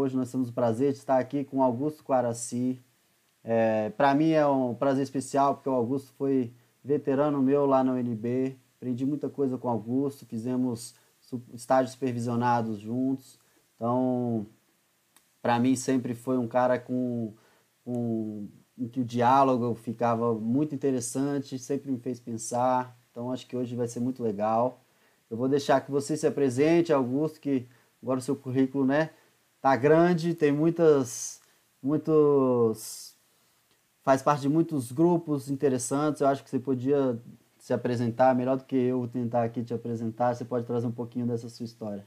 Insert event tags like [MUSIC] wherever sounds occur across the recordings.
Hoje nós temos o prazer de estar aqui com Augusto Quaraci. É, Para mim é um prazer especial, porque o Augusto foi veterano meu lá na UNB. Aprendi muita coisa com o Augusto, fizemos estágios supervisionados juntos. Então, para mim sempre foi um cara com, com em que o diálogo ficava muito interessante, sempre me fez pensar. Então acho que hoje vai ser muito legal. Eu vou deixar que você se apresente, Augusto, que agora o seu currículo, né, tá grande, tem muitas muitos faz parte de muitos grupos interessantes. Eu acho que você podia se apresentar melhor do que eu tentar aqui te apresentar. Você pode trazer um pouquinho dessa sua história.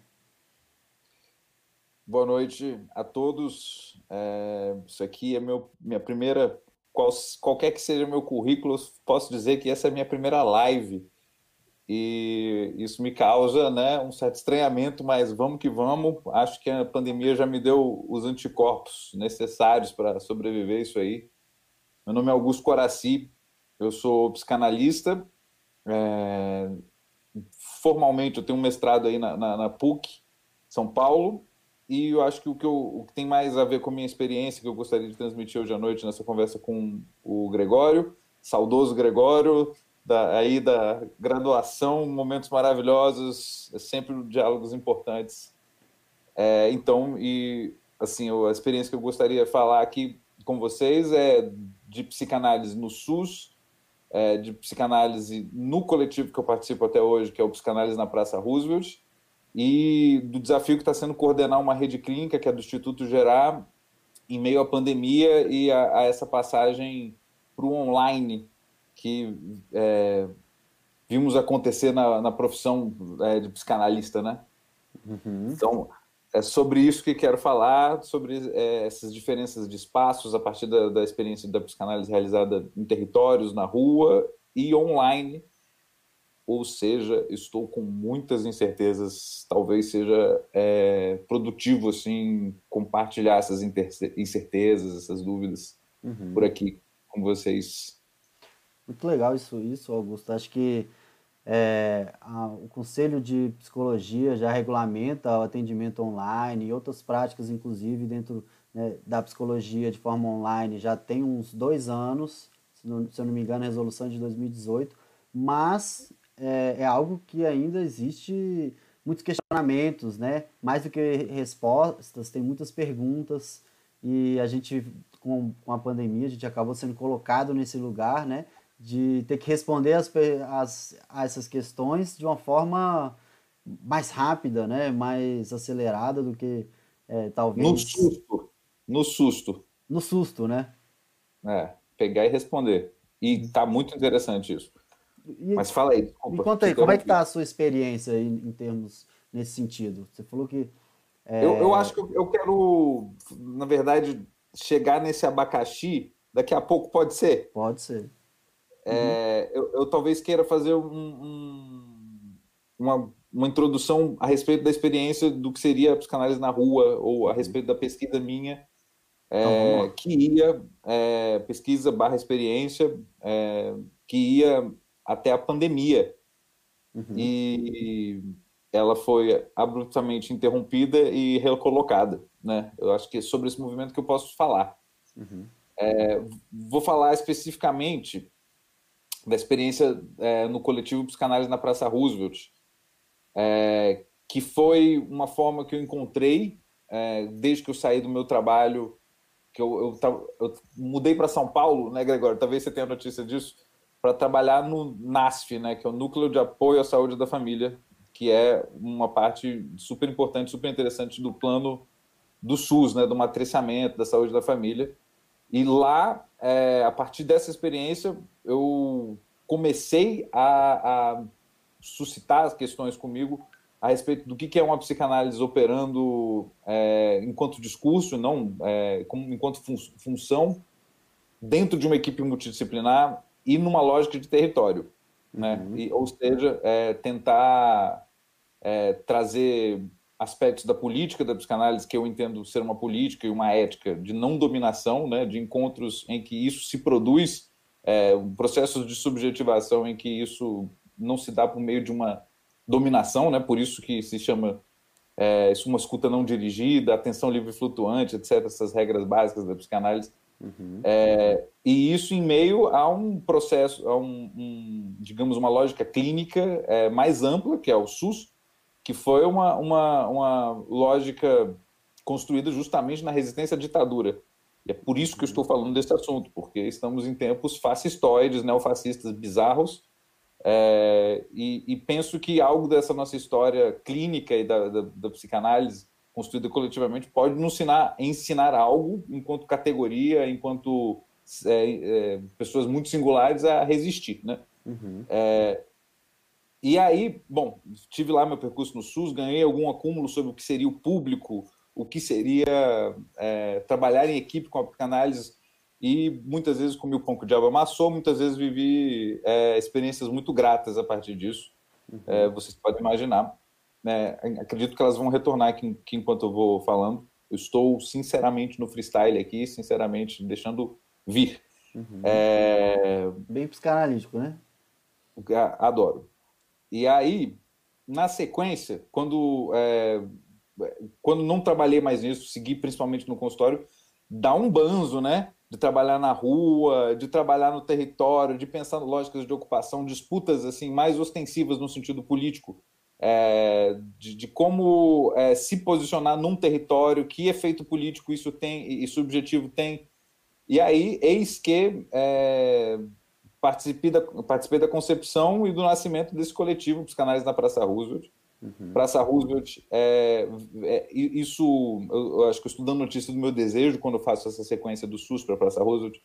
Boa noite a todos. É, isso aqui é meu, minha primeira. Qual, qualquer que seja meu currículo, posso dizer que essa é a minha primeira live. E isso me causa né, um certo estranhamento, mas vamos que vamos. Acho que a pandemia já me deu os anticorpos necessários para sobreviver isso aí. Meu nome é Augusto Coraci, eu sou psicanalista. É, formalmente, eu tenho um mestrado aí na, na, na PUC, São Paulo, e eu acho que o que, eu, o que tem mais a ver com a minha experiência, que eu gostaria de transmitir hoje à noite nessa conversa com o Gregório, saudoso Gregório, da, aí da graduação, momentos maravilhosos, é sempre diálogos importantes. É, então, e assim, a experiência que eu gostaria de falar aqui com vocês é de psicanálise no SUS, é, de psicanálise no coletivo que eu participo até hoje, que é o Psicanálise na Praça Roosevelt, e do desafio que está sendo coordenar uma rede clínica, que é do Instituto Gerar, em meio à pandemia e a, a essa passagem para o online que é, vimos acontecer na, na profissão é, de psicanalista, né? Uhum. Então, é sobre isso que quero falar, sobre é, essas diferenças de espaços a partir da, da experiência da psicanálise realizada em territórios, na rua e online, ou seja, estou com muitas incertezas. Talvez seja é, produtivo assim compartilhar essas incertezas, essas dúvidas uhum. por aqui com vocês. Muito legal isso, isso, Augusto. Acho que é, a, o Conselho de Psicologia já regulamenta o atendimento online e outras práticas, inclusive dentro né, da psicologia de forma online, já tem uns dois anos, se, não, se eu não me engano, a resolução de 2018, mas é, é algo que ainda existe muitos questionamentos, né? Mais do que respostas, tem muitas perguntas e a gente com, com a pandemia a gente acabou sendo colocado nesse lugar, né? De ter que responder as, as, a essas questões de uma forma mais rápida, né? Mais acelerada do que é, talvez. No susto. No susto. No susto, né? É, pegar e responder. E tá muito interessante isso. E, Mas fala aí. Desculpa, me conta aí, como é que está a sua experiência aí, em termos nesse sentido? Você falou que. É... Eu, eu acho que eu quero, na verdade, chegar nesse abacaxi daqui a pouco, pode ser? Pode ser. É, uhum. eu, eu, talvez queira fazer um, um, uma, uma introdução a respeito da experiência do que seria a psicanálise na rua, ou a uhum. respeito da pesquisa minha, é, então, que ia, é, pesquisa barra experiência, é, que ia até a pandemia. Uhum. E ela foi abruptamente interrompida e recolocada. Né? Eu acho que é sobre esse movimento que eu posso falar. Uhum. É, vou falar especificamente da experiência é, no coletivo Psicanálise na Praça Roosevelt, é, que foi uma forma que eu encontrei é, desde que eu saí do meu trabalho, que eu, eu, eu mudei para São Paulo, né, Gregório? Talvez você tenha notícia disso para trabalhar no NASF, né, que é o Núcleo de Apoio à Saúde da Família, que é uma parte super importante, super interessante do plano do SUS, né, do matriciamento da saúde da família. E lá, é, a partir dessa experiência, eu comecei a, a, suscitar as questões comigo a respeito do que é uma psicanálise operando é, enquanto discurso, não é, como, enquanto fun função, dentro de uma equipe multidisciplinar e numa lógica de território, né? Uhum. E, ou seja, é, tentar é, trazer aspectos da política da psicanálise que eu entendo ser uma política e uma ética de não dominação, né? De encontros em que isso se produz, é, processos de subjetivação em que isso não se dá por meio de uma dominação, né? Por isso que se chama é, isso uma escuta não dirigida, atenção livre flutuante, etc., essas regras básicas da psicanálise. Uhum. É, e isso em meio a um processo, a um, um digamos, uma lógica clínica é, mais ampla, que é o SUS, que foi uma, uma, uma lógica construída justamente na resistência à ditadura. E é por isso que eu estou falando desse assunto, porque estamos em tempos fascistoides, neofascistas bizarros, é, e, e, penso que algo dessa nossa história clínica e da, da, da psicanálise construída coletivamente pode nos ensinar, ensinar algo enquanto categoria, enquanto é, é, pessoas muito singulares a resistir, né? Uhum. E aí, bom, tive lá meu percurso no SUS, ganhei algum acúmulo sobre o que seria o público, o que seria é, trabalhar em equipe com a psicanálise e muitas vezes comi o pão que o diabo amassou, muitas vezes vivi é, experiências muito gratas a partir disso. Uhum. É, vocês podem imaginar. Né? Acredito que elas vão retornar aqui, aqui, enquanto eu vou falando. Eu estou sinceramente no freestyle aqui, sinceramente deixando vir. Uhum. É... Bem psicanalítico, né? Adoro. E aí, na sequência, quando, é, quando não trabalhei mais nisso, segui principalmente no consultório, dá um banzo, né? de trabalhar na rua, de trabalhar no território, de pensar lógicas de ocupação, disputas assim mais ostensivas no sentido político, é, de, de, como é, se posicionar num território, que efeito político isso tem e, e subjetivo tem. E aí, eis que é, participei, da, participei da concepção e do nascimento desse coletivo Psicanálise na Praça Roosevelt, Uhum. Praça Roosevelt, é, é, isso, eu, eu, acho que eu estou dando notícia do meu desejo quando eu faço essa sequência do SUS para Praça Roosevelt,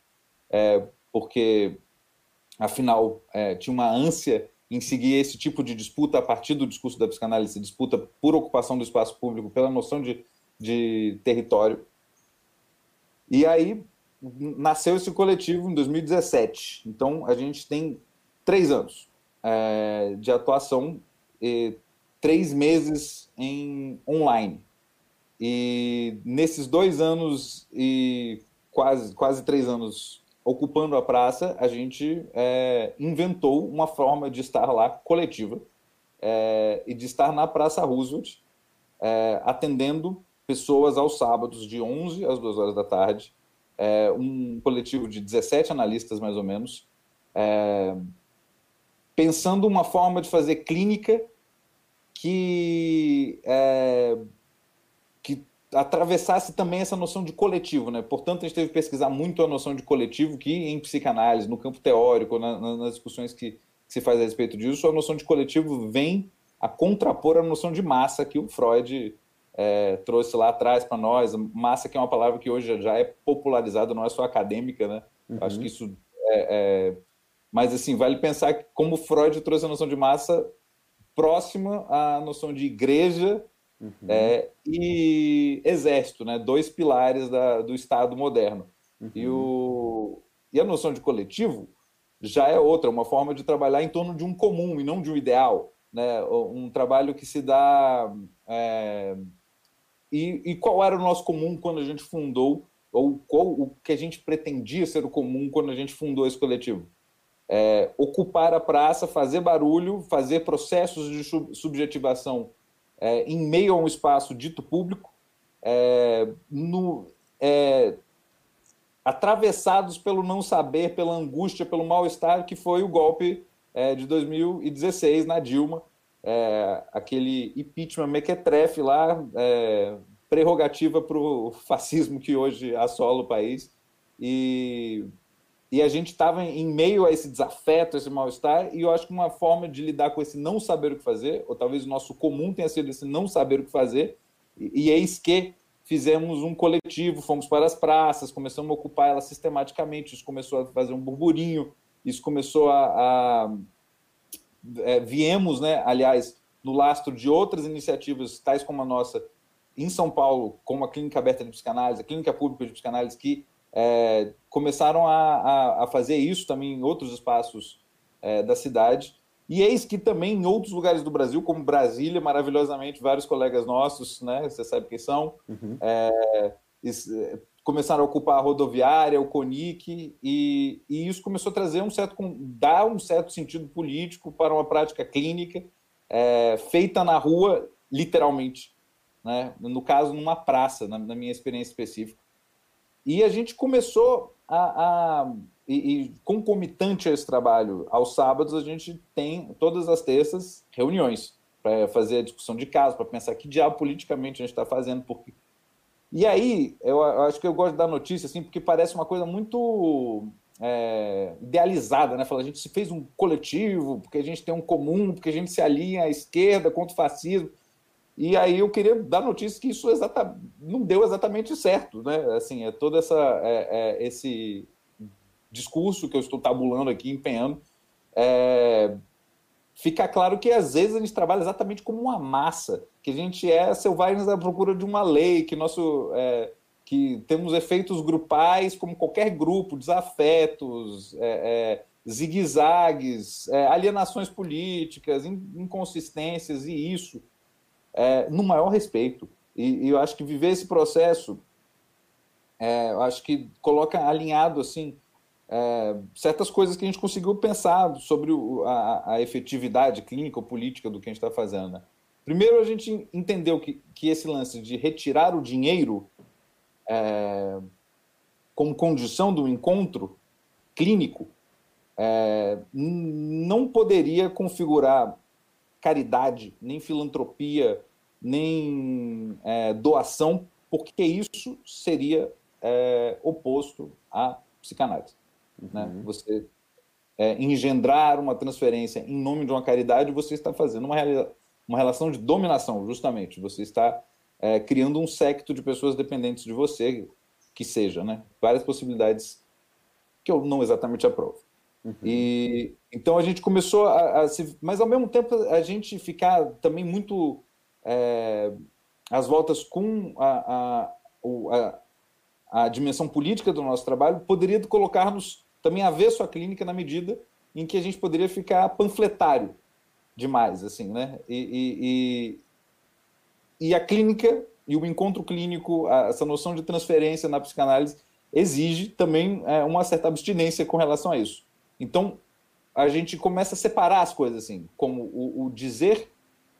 é, porque, afinal, é, tinha uma ânsia em seguir esse tipo de disputa a partir do discurso da psicanálise, disputa por ocupação do espaço público, pela noção de, de território. E aí nasceu esse coletivo em 2017. Então, a gente tem três anos é, de atuação. E três meses em online. E nesses dois anos e quase, quase três anos ocupando a praça, a gente é, inventou uma forma de estar lá coletiva é, e de estar na Praça Roosevelt, é, atendendo pessoas aos sábados de 11 às 2 horas da tarde, é, um coletivo de 17 analistas mais ou menos, é, pensando uma forma de fazer clínica que, é, que atravessasse também essa noção de coletivo. Né? Portanto, a gente teve que pesquisar muito a noção de coletivo, que em psicanálise, no campo teórico, na, nas discussões que, que se faz a respeito disso, a noção de coletivo vem a contrapor a noção de massa que o Freud é, trouxe lá atrás para nós. Massa que é uma palavra que hoje já é popularizada, não é só acadêmica, né? Uhum. Acho que isso é, é... Mas, assim, vale pensar como Freud trouxe a noção de massa próxima à noção de igreja uhum. é, e exército, né? dois pilares da, do Estado moderno. Uhum. E, o, e a noção de coletivo já é outra, uma forma de trabalhar em torno de um comum e não de um ideal. Né? Um trabalho que se dá. E, e qual era o nosso comum quando a gente fundou, ou qual o que a gente pretendia ser o comum quando a gente fundou esse coletivo? é, ocupar a praça, fazer barulho, fazer processos de subjetivação é, em meio a um espaço dito público, é, no, é, atravessados pelo não saber, pela angústia, pelo mal-estar que foi o golpe é, de 2016 na Dilma, é, aquele impeachment mequetrefe lá, prerrogativa para o fascismo que hoje assola o país. E e a gente estava em meio a esse desafeto, esse mal-estar, e eu acho que uma forma de lidar com esse não saber o que fazer, ou talvez o nosso comum tenha sido esse não saber o que fazer, e, e eis que fizemos um coletivo, fomos para as praças, começamos a ocupar elas sistematicamente, isso começou a fazer um burburinho, isso começou a... a é, viemos, né, aliás, no lastro de outras iniciativas, tais como a nossa, em São Paulo, como a Clínica Aberta de Psicanálise, a Clínica Pública de Psicanálise, que é, começaram a, a, a, fazer isso também em outros espaços é, da cidade. E eis que também em outros lugares do Brasil, como Brasília, maravilhosamente, vários colegas nossos, né, você sabe quem são, uhum. é, começaram a ocupar a rodoviária, o CONIC, e, e, isso começou a trazer um certo, dar um certo sentido político para uma prática clínica é, feita na rua, literalmente, né? no caso, numa praça, na, na minha experiência específica. E a gente começou a. a e, e, concomitante a esse trabalho, aos sábados, a gente tem, todas as terças, reuniões para fazer a discussão de caso, para pensar que diabo politicamente a gente está fazendo. Porque... E aí, eu, acho que eu gosto da notícia, assim, porque parece uma coisa muito é, idealizada, né? Fala, a gente se fez um coletivo, porque a gente tem um comum, porque a gente se alinha à esquerda contra o fascismo. E aí eu queria dar notícia que isso exata, não deu exatamente certo, né? Assim, é todo essa, é, é, esse discurso que eu estou tabulando aqui, empenhando, é, fica claro que às vezes a gente trabalha exatamente como uma massa, que a gente é selvagem à procura de uma lei, que nosso é, que temos efeitos grupais como qualquer grupo, desafetos, é, é, zigue-zagues, é, alienações políticas, inconsistências e isso é, no maior respeito. E, e, eu acho que viver esse processo, é, eu acho que coloca alinhado assim é, certas coisas que a gente conseguiu pensar sobre o, a, a, efetividade clínica ou política do que a gente está fazendo. Né? Primeiro, a gente entendeu que, que esse lance de retirar o dinheiro é, como condição do encontro clínico, é, não poderia configurar caridade, nem filantropia, nem é, doação, porque isso seria é, oposto à psicanálise. Né? Uhum. Né? Você é, engendrar uma transferência em nome de uma caridade, você está fazendo uma, uma relação de dominação, justamente. Você está é, criando um secto de pessoas dependentes de você, que seja, né? Várias possibilidades que eu não exatamente aprovo. Uhum. E então a gente começou a, a, se, mas ao mesmo tempo a gente ficar também muito é, às voltas com a, a, a, dimensão política do nosso trabalho poderia colocar-nos também avesso à clínica na medida em que a gente poderia ficar panfletário demais, assim, né? E, e, e a clínica e o encontro clínico, essa noção de transferência na psicanálise exige também é, uma certa abstinência com relação a isso. Então, a gente começa a separar as coisas, assim, como o, o dizer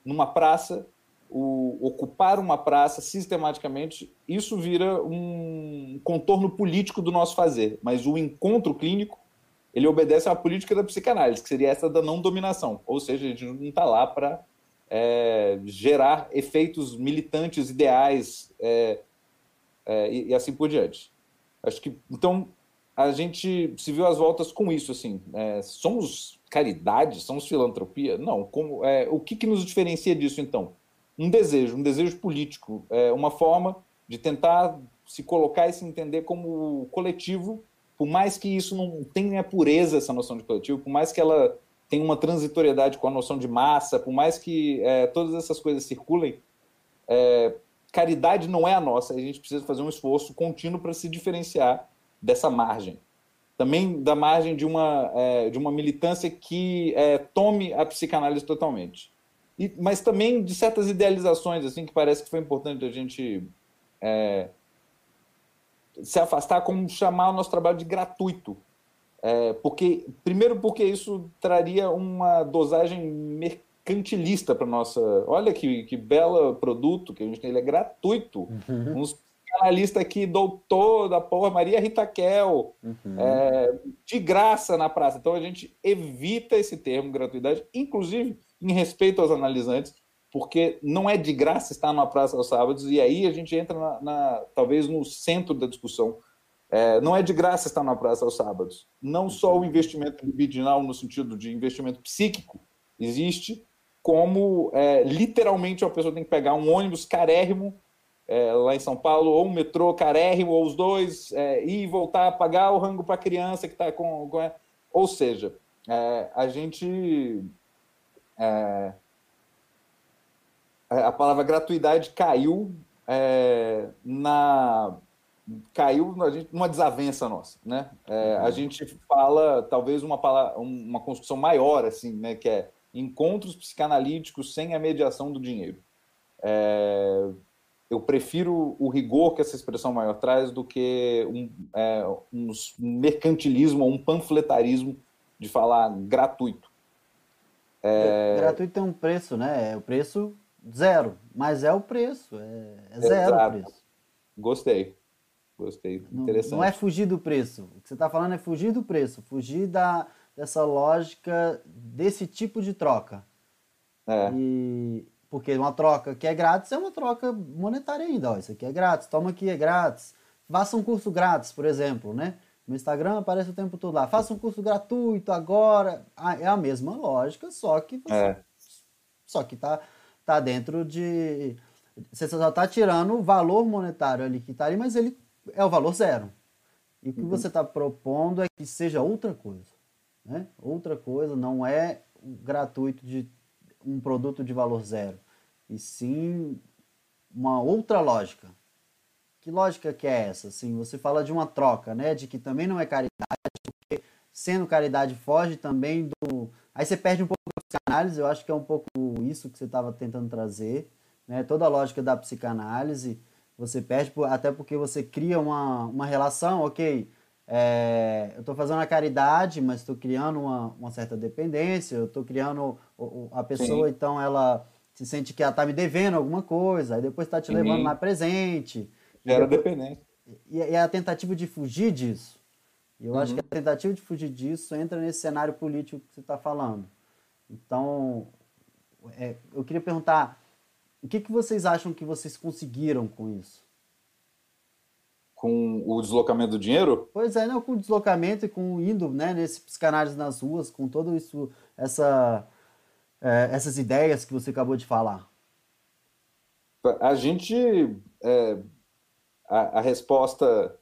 numa praça, o ocupar uma praça sistematicamente, isso vira um contorno político do nosso fazer. Mas o encontro clínico, ele obedece à política da psicanálise, que seria essa da não dominação. Ou seja, a gente não está lá para é, gerar efeitos militantes ideais é, é, e, e, assim por diante. Acho que então a gente se viu às voltas com isso assim. É, somos caridade, somos filantropia? Não. Como é, o que, que nos diferencia disso então? Um desejo, um desejo político, é, uma forma de tentar se colocar e se entender como coletivo, por mais que isso não tenha pureza essa noção de coletivo, por mais que ela tem uma transitoriedade com a noção de massa, por mais que é, todas essas coisas circulem, é, caridade não é a nossa, a gente precisa fazer um esforço contínuo para se diferenciar dessa margem. Também da margem de uma, é, de uma militância que é, tome a psicanálise totalmente. E, mas também de certas idealizações, assim, que parece que foi importante a gente é, se afastar, como chamar o nosso trabalho de gratuito. É, porque Primeiro, porque isso traria uma dosagem mercantilista para nossa. Olha que, que belo produto que a gente tem, ele é gratuito. Uhum. Uns canalista aqui, doutor da porra, Maria Rita Kel, uhum. é, de graça na praça. Então a gente evita esse termo gratuidade, inclusive em respeito aos analisantes, porque não é de graça estar numa praça aos sábados, e aí a gente entra na, na talvez no centro da discussão é, não é de graça estar na praça aos sábados. Não só o investimento libidinal, no sentido de investimento psíquico, existe, como é, literalmente a pessoa tem que pegar um ônibus carérrimo é, lá em São Paulo, ou um metrô carérrimo, ou os dois, é, e voltar pagar o rango para a criança que está com, com. Ou seja, é, a gente. É, a palavra gratuidade caiu na caiu numa desavença nossa, né? É, uhum. A gente fala talvez uma palavra, uma construção maior assim, né? Que é encontros psicanalíticos sem a mediação do dinheiro. É, eu prefiro o rigor que essa expressão maior traz do que um, é, um mercantilismo ou um panfletarismo de falar gratuito. É... Gratuito tem um preço, né? O preço zero, mas é o preço, é, é zero Exato. o preço. Gostei, gostei, interessante. Não, não é fugir do preço, o que você está falando é fugir do preço, fugir da, dessa lógica desse tipo de troca. É. E, porque uma troca que é grátis é uma troca monetária ainda. Ó, isso aqui é grátis, toma aqui, é grátis. Faça um curso grátis, por exemplo, né? No Instagram aparece o tempo todo lá. Faça um curso gratuito agora. Ah, é a mesma lógica, só que você, é. só que tá, tá dentro de. Você só está tirando o valor monetário ali que está ali, mas ele é o valor zero. E o que uhum. você está propondo é que seja outra coisa. Né? Outra coisa, não é gratuito de um produto de valor zero, e sim uma outra lógica. Que lógica que é essa? Assim, você fala de uma troca, né? De que também não é caridade, porque sendo caridade foge também do. Aí você perde um pouco a psicanálise, eu acho que é um pouco isso que você estava tentando trazer, né? Toda a lógica da psicanálise você perde, até porque você cria uma, uma relação, ok, é, eu estou fazendo a caridade, mas estou criando uma, uma, certa dependência, eu estou criando a pessoa, Sim. então ela se sente que ela está me devendo alguma coisa, aí depois está te levando mais presente. Gera dependência. E, e, a tentativa de fugir disso. E eu uhum. acho que a tentativa de fugir disso entra nesse cenário político que você está falando. Então, é, eu queria perguntar, o que, que vocês acham que vocês conseguiram com isso? com o deslocamento do dinheiro? Pois é, não, com o deslocamento e com indo, né, nesse psicanálise nas ruas, com todo isso, essa, é, essas ideias que você acabou de falar. A gente, é, a, a, resposta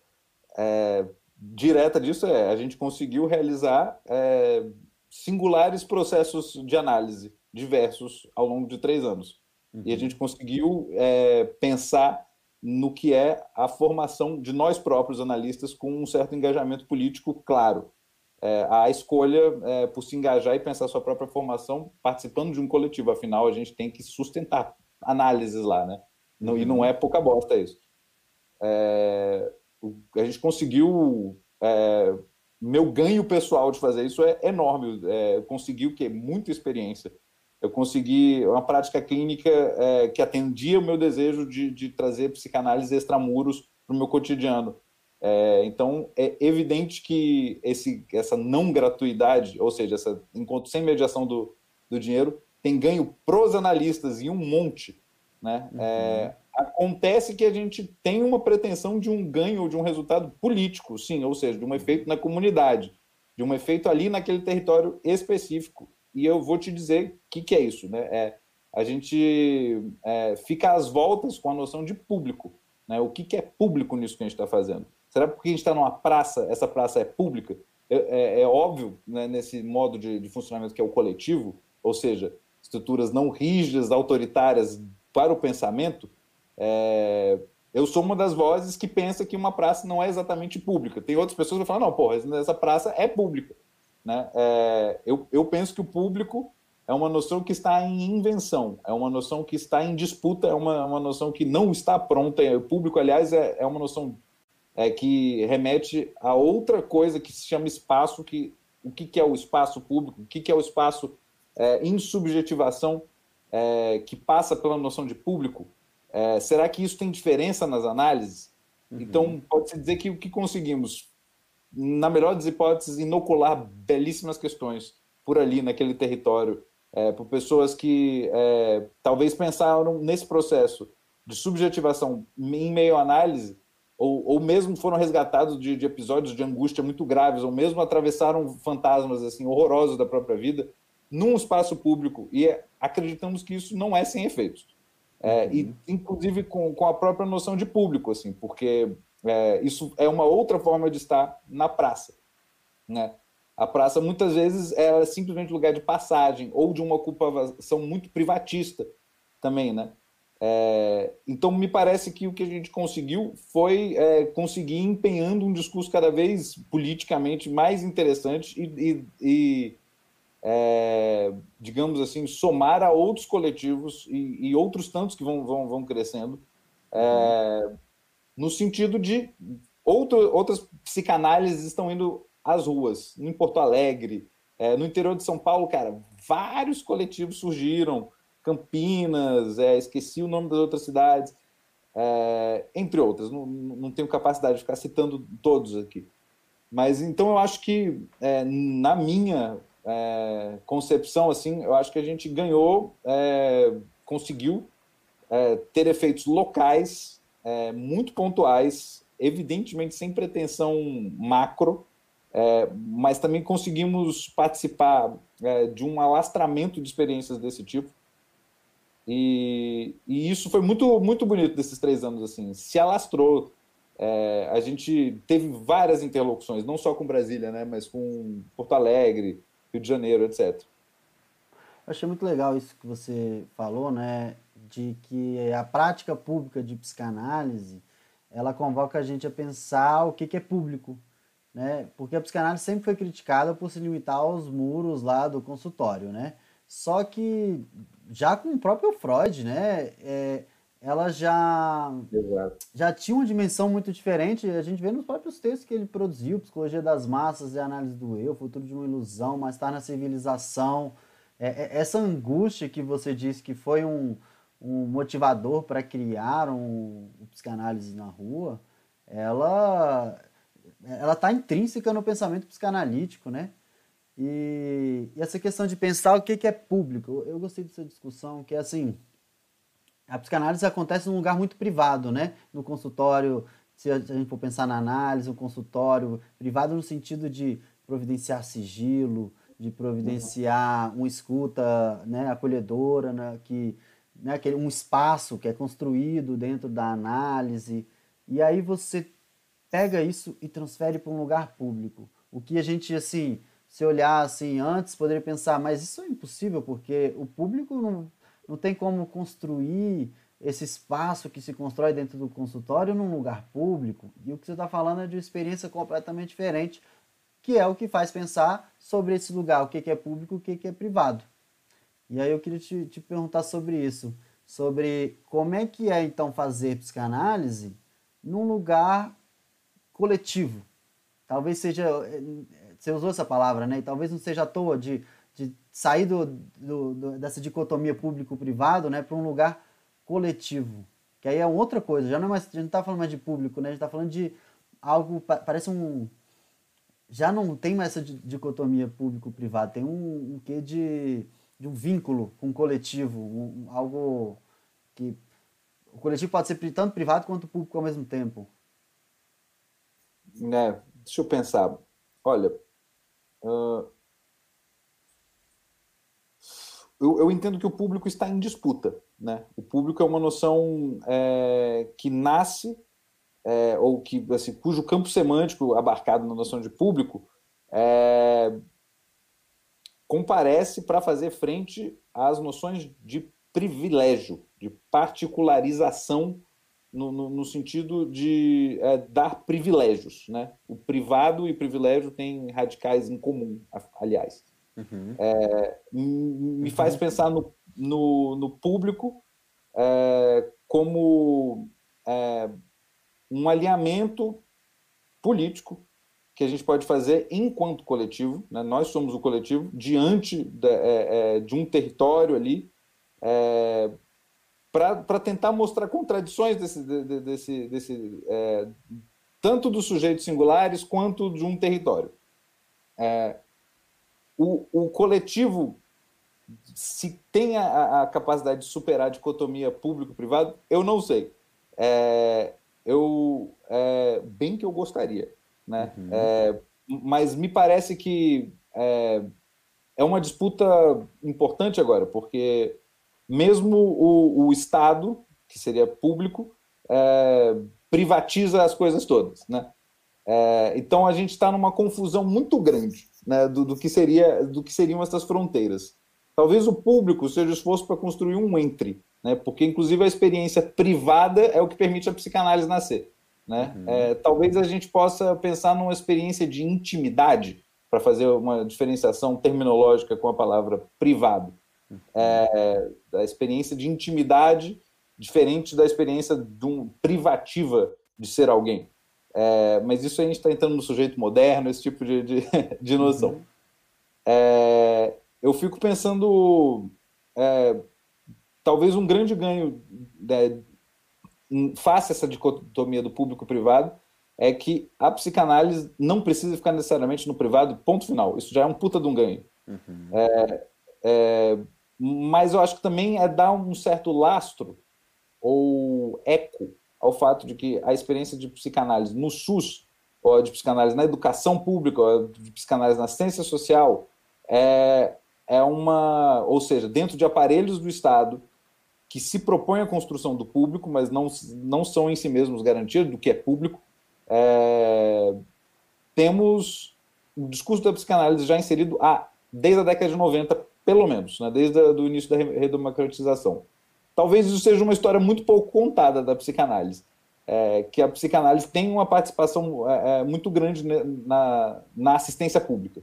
é, direta disso é, a gente conseguiu realizar é, singulares processos de análise diversos ao longo de três anos. Uhum. E a uhum. gente conseguiu é, pensar no que é a formação de nós próprios analistas com um certo engajamento político claro. É, a escolha é, por se engajar e pensar sua própria formação participando de um coletivo. Afinal, a gente tem que sustentar análises lá, né? Não, uhum. E não é pouca bosta isso. É, a gente conseguiu. É, meu ganho pessoal de fazer isso é enorme. É, eu consegui? Muita experiência eu consegui uma prática clínica é, que atendia o meu desejo de, de trazer psicanálise extramuros para o meu cotidiano. É, então, é evidente que esse, essa não gratuidade, ou seja, esse encontro sem mediação do, do dinheiro, tem ganho pros analistas e um monte. Né? Uhum. É, acontece que a gente tem uma pretensão de um ganho ou de um resultado político, sim, ou seja, de um efeito na comunidade, de um efeito ali naquele território específico e eu vou te dizer o que, que é isso. Né? É, a gente é, fica às voltas com a noção de público. Né? O que, que é público nisso que a gente está fazendo? Será porque a gente está numa praça, essa praça é pública? É, é, é óbvio, né, nesse modo de, de, funcionamento que é o coletivo, ou seja, estruturas não rígidas, autoritárias para o pensamento, é, eu sou uma das vozes que pensa que uma praça não é exatamente pública. Tem outras pessoas que vão falar, não, porra, essa praça é pública. Né? É, eu, eu penso que o público é uma noção que está em invenção, é uma noção que está em disputa, é uma, uma noção que não está pronta. O público, aliás, é, é uma noção é, que remete a outra coisa que se chama espaço, que o que, que é o espaço público, o que, que é o espaço é, em subjetivação, é, que passa pela noção de público. É, será que isso tem diferença nas análises? Uhum. Então, pode-se dizer que o que conseguimos na melhor das hipóteses, inocular belíssimas questões por ali, naquele território, é, por pessoas que é, talvez pensaram nesse processo de subjetivação em meio à análise, ou, ou mesmo foram resgatados de, de, episódios de angústia muito graves, ou mesmo atravessaram fantasmas assim horrorosos da própria vida, num espaço público, e é, acreditamos que isso não é sem efeitos. É, uhum. E, inclusive, com, com a própria noção de público, assim, porque é, isso é uma outra forma de estar na praça. Né? A praça, muitas vezes, é simplesmente lugar de passagem ou de uma ocupação muito privatista também, né? É, então, me parece que o que a gente conseguiu foi é, conseguir empenhando um discurso cada vez politicamente mais interessante e, e, e é, digamos assim, somar a outros coletivos e, e, outros tantos que vão, vão, vão crescendo, é, no sentido de outro, outras psicanálises estão indo às ruas, em Porto Alegre, é, no interior de São Paulo, cara, vários coletivos surgiram, Campinas, é, esqueci o nome das outras cidades, é, entre outras. Não, não tenho capacidade de ficar citando todos aqui. Mas então eu acho que, é, na minha é, concepção, assim, eu acho que a gente ganhou, é, conseguiu é, ter efeitos locais é, muito pontuais, evidentemente sem pretensão macro, é, mas também conseguimos participar é, de um alastramento de experiências desse tipo. E, e, isso foi muito, muito bonito desses três anos. assim Se alastrou. A gente teve várias interlocuções, não só com Brasília, né, mas com Porto Alegre, Rio de Janeiro, etc. Eu achei muito legal isso que você falou, né, de que a prática pública de psicanálise ela convoca a gente a pensar o que, que é público, né? Porque a psicanálise sempre foi criticada por se limitar aos muros lá do consultório, né? Só que já com o próprio Freud, né? É, ela já, já tinha uma dimensão muito diferente. A gente vê nos próprios textos que ele produziu, Psicologia das Massas e Análise do Eu, Futuro de uma Ilusão, mais tarde na Civilização. É, é, essa angústia que você disse que foi um, um motivador para criar um, um psicanálise na rua, ela ela está intrínseca no pensamento psicanalítico, né? E, e, essa questão de pensar o que, que é público, eu gostei dessa discussão, que é assim, a psicanálise acontece num lugar muito privado, né? No consultório, se a gente for pensar na análise, um consultório privado no sentido de providenciar sigilo, de providenciar uma escuta né, acolhedora, né, que, né, aquele, um espaço que é construído dentro da análise. E aí você pega isso e transfere para um lugar público. O que a gente, assim, se olhar assim antes, poderia pensar, mas isso é impossível, porque o público não, não tem como construir esse espaço que se constrói dentro do consultório num lugar público. E o que você está falando é de uma experiência completamente diferente, que é o que faz pensar sobre esse lugar, o que é público e o que é privado. E aí eu queria te, te perguntar sobre isso, sobre como é que é então fazer psicanálise num lugar coletivo. Talvez seja. Eh, você usou essa palavra, né? E talvez não seja à toa de sair do, do, do dessa dicotomia público-privado né, para um lugar coletivo. Que aí é outra coisa. Já não, é mais, já não está falando mais de público, né? A gente está falando de algo. Parece um. Já não tem mais essa dicotomia público-privado. Tem um, um quê de, de um vínculo com o coletivo. Um, algo que. O coletivo pode ser tanto privado quanto público ao mesmo tempo né, deixa eu pensar. Olha, uh, eu, eu, entendo que o público está em disputa. Né? O público é uma noção é, que nasce, é, ou que, assim, cujo campo semântico abarcado na noção de público é, comparece para fazer frente às noções de privilégio, de particularização no, no, no sentido de é, dar privilégios. Né? O privado e privilégio têm radicais em comum, aliás. Uhum. É, me faz uhum. pensar no, no, no público é, como é, um alinhamento político que a gente pode fazer enquanto coletivo, né? nós somos o coletivo, diante de, é, é, de um território ali, é, para tentar mostrar contradições desse, desse, desse é, tanto dos sujeitos singulares quanto de um território. É, o, o, coletivo, se tem a, a, capacidade de superar a dicotomia público-privado, eu não sei. É, eu é, bem que eu gostaria, né? Uhum. É, mas me parece que é, é uma disputa importante agora, porque mesmo o, o Estado, que seria público, é, privatiza as coisas todas. Né? É, então a gente está numa confusão muito grande né, do, do, que seria, do que seriam essas fronteiras. Talvez o público seja esforço para construir um entre, né, porque inclusive a experiência privada é o que permite a psicanálise nascer. Né? Uhum. É, talvez a gente possa pensar numa experiência de intimidade, para fazer uma diferenciação terminológica com a palavra privado é, da experiência de intimidade diferente da experiência de um, privativa de ser alguém. É, mas isso a gente está entrando no sujeito moderno, esse tipo de, de, [LAUGHS] de noção. Uhum. É, eu fico pensando, é, talvez um grande ganho né, face essa dicotomia do público e privado é que a psicanálise não precisa ficar necessariamente no privado, ponto final. Isso já é um puta de um ganho. Uhum. É, é, mas eu acho que também é dar um certo lastro ou eco ao fato de que a experiência de psicanálise no SUS, ou de psicanálise na educação pública, ou de psicanálise na ciência social, é, é uma. Ou seja, dentro de aparelhos do Estado que se propõem a construção do público, mas não, não são em si mesmos garantias do que é público, é, temos o discurso da psicanálise já inserido há, desde a década de 90, pelo menos, né, desde o início da redemocratização. Talvez isso seja uma história muito pouco contada da psicanálise, é, que a psicanálise tem uma participação é, é muito grande na, na assistência pública,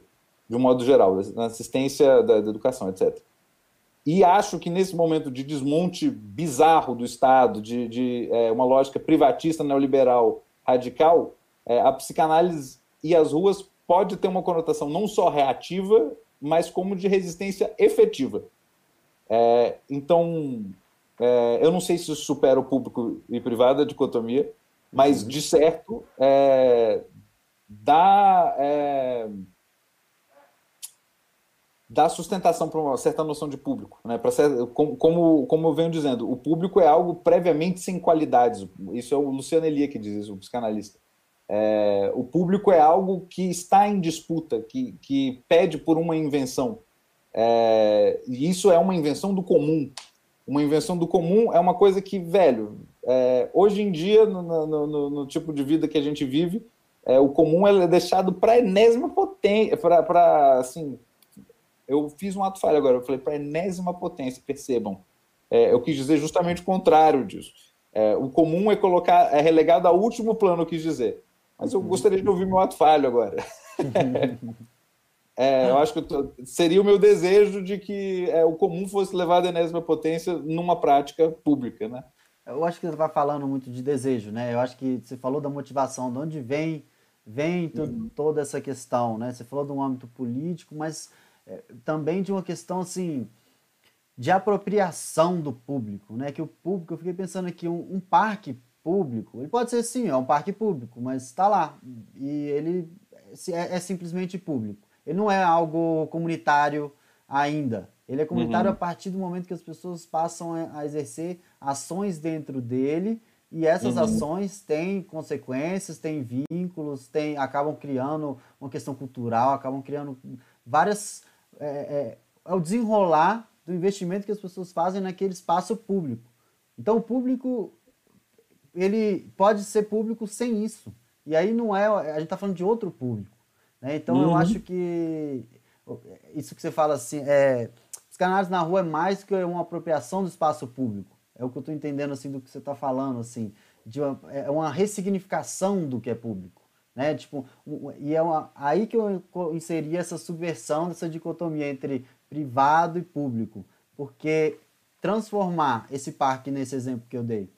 de um modo geral, na assistência da, da educação, etc. E acho que nesse momento de desmonte bizarro do Estado, de, de é, uma lógica privatista neoliberal radical, é, a psicanálise e as ruas pode ter uma conotação não só reativa, mas como de resistência efetiva. É, então, é, eu não sei se isso supera o público e privado, a dicotomia, mas uhum. de certo é, dá, é, dá sustentação para uma certa noção de público. Né? Ser, como, como, como eu venho dizendo, o público é algo previamente sem qualidades. Isso é o Luciano Elia que diz isso, o psicanalista. É, o público é algo que está em disputa, que, que pede por uma invenção. É, e isso é uma invenção do comum. Uma invenção do comum é uma coisa que, velho, é, hoje em dia, no, no, no, no, tipo de vida que a gente vive, é, o comum é deixado para enésima potência, para assim, eu fiz um ato falho agora, eu falei para enésima potência, percebam. É, eu quis dizer justamente o contrário disso. É, o comum é colocar, é relegado ao último plano, eu quis dizer. Mas eu gostaria de ouvir meu ato falho agora. [LAUGHS] é, eu acho que eu tô, seria o meu desejo de que é, o comum fosse levado à enésima potência numa prática pública, né? Eu acho que você vai falando muito de desejo, né? Eu acho que você falou da motivação, de onde vem, vem uhum. toda essa questão, né? Você falou de um âmbito político, mas é, também de uma questão assim de apropriação do público, né? Que o público, eu fiquei pensando aqui, um, um parque público, ele pode ser sim, é um parque público, mas está lá e ele é, é, simplesmente público. Ele não é algo comunitário ainda. Ele é comunitário uhum. a partir do momento que as pessoas passam a exercer ações dentro dele e essas uhum. ações têm consequências, têm vínculos, têm, acabam criando uma questão cultural, acabam criando várias é, é, é o desenrolar do investimento que as pessoas fazem naquele espaço público. Então, o público, ele pode ser público sem isso. E aí não é, a gente está falando de outro público. Né? Então, uhum. eu acho que isso que você fala assim, é, os canais na rua é mais que uma apropriação do espaço público. É o que eu estou entendendo assim do que você está falando, assim, de uma, é uma ressignificação do que é público. Né? Tipo, e é uma, aí que eu inseri essa subversão dessa dicotomia entre privado e público, porque transformar esse parque nesse exemplo que eu dei,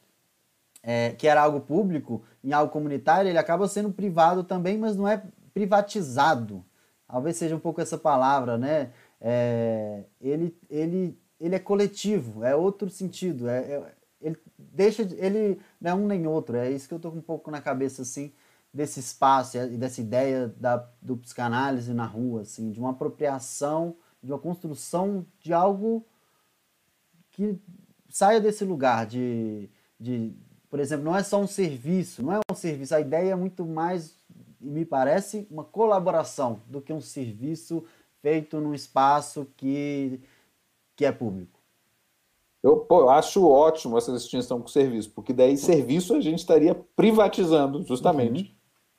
é, que era algo público, em algo comunitário, ele acaba sendo privado também, mas não é privatizado. Talvez seja um pouco essa palavra, né? É, ele, ele, ele é coletivo, é outro sentido. É, é ele deixa, ele não é um nem outro. É isso que eu tô com um pouco na cabeça assim desse espaço e dessa ideia da, do psicanálise na rua, assim, de uma apropriação, de uma construção de algo que saia desse lugar de, de, por exemplo, não é só um serviço, não é um serviço, a ideia é muito mais, me parece, uma colaboração do que um serviço feito num espaço que, que é público. Eu, pô, eu acho ótimo essa distinção com serviço, porque daí serviço a gente estaria privatizando, justamente. Uhum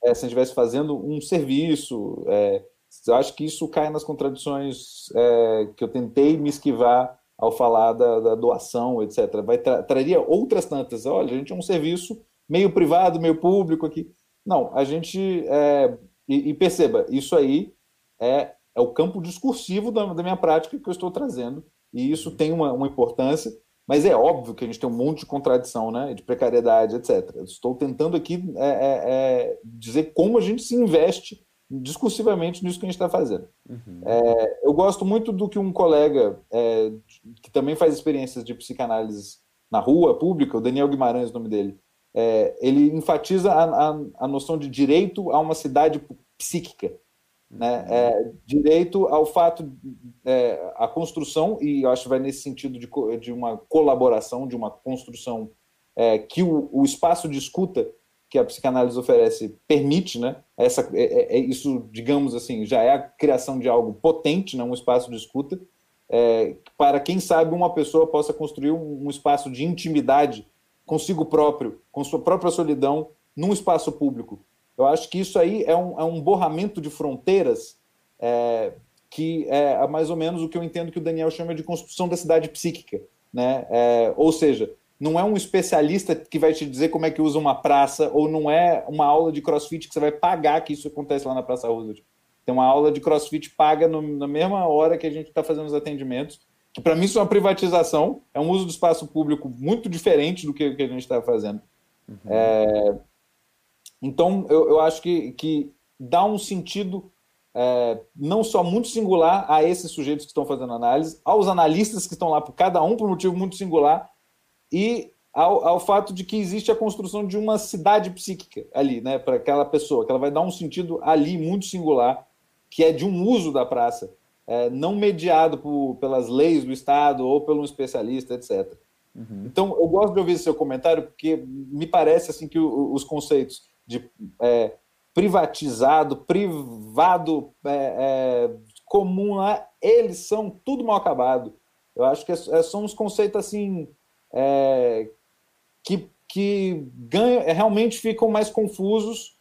é, se a gente estivesse fazendo um serviço. É, eu acho que isso cai nas contradições é, que eu tentei me esquivar ao falar da, da doação, etc. Vai tra traria outras tantas. Olha, a gente é um serviço meio privado, meio público aqui. Não, a gente. É, e, e, perceba, isso aí é, é o campo discursivo da, da, minha prática que eu estou trazendo, e isso tem uma, uma importância. Mas é óbvio que a gente tem um monte de contradição, né? de precariedade, etc. Estou tentando aqui é, é, é, dizer como a gente se investe discursivamente nisso que a gente está fazendo. Uhum. É, eu gosto muito do que um colega é, que também faz experiências de psicanálise na rua pública, o Daniel Guimarães, o nome dele, é, ele enfatiza a, a, a, noção de direito a uma cidade psíquica, né? É, direito ao fato, é, a construção, e eu acho que vai nesse sentido de, de uma colaboração, de uma construção é, que o, o espaço de escuta que a psicanálise oferece permite, né? Essa, é, é, é, isso, digamos assim, já é a criação de algo potente, né? um espaço de escuta, é, para quem sabe uma pessoa possa construir um, um, espaço de intimidade consigo próprio, com sua própria solidão, num espaço público. Eu acho que isso aí é um, é um borramento de fronteiras é, que é mais ou menos o que eu entendo que o Daniel chama de construção da cidade psíquica, né? É, ou seja, não é um especialista que vai te dizer como é que usa uma praça, ou não é uma aula de crossfit que você vai pagar que isso acontece lá na Praça Roosevelt. Tem uma aula de crossfit paga no, na mesma hora que a gente está fazendo os atendimentos, que para mim isso é uma privatização, é um uso do espaço público muito diferente do que, que a gente está fazendo. Uhum. É, então, eu, eu acho que, que dá um sentido é, não só muito singular a esses sujeitos que estão fazendo análise, aos analistas que estão lá, por cada um por um motivo muito singular, e ao, ao, fato de que existe a construção de uma cidade psíquica ali, né, para aquela pessoa, que ela vai dar um sentido ali muito singular, que é de um uso da praça, é, não mediado por, pelas leis do Estado ou pelo um especialista, etc. Uhum. Então, eu gosto de ouvir seu comentário, porque me parece assim que o, os conceitos de é, privatizado, privado, é, é comum, eles são tudo mal acabado. Eu acho que é, é, são uns conceitos assim é, que, que ganham, realmente ficam mais confusos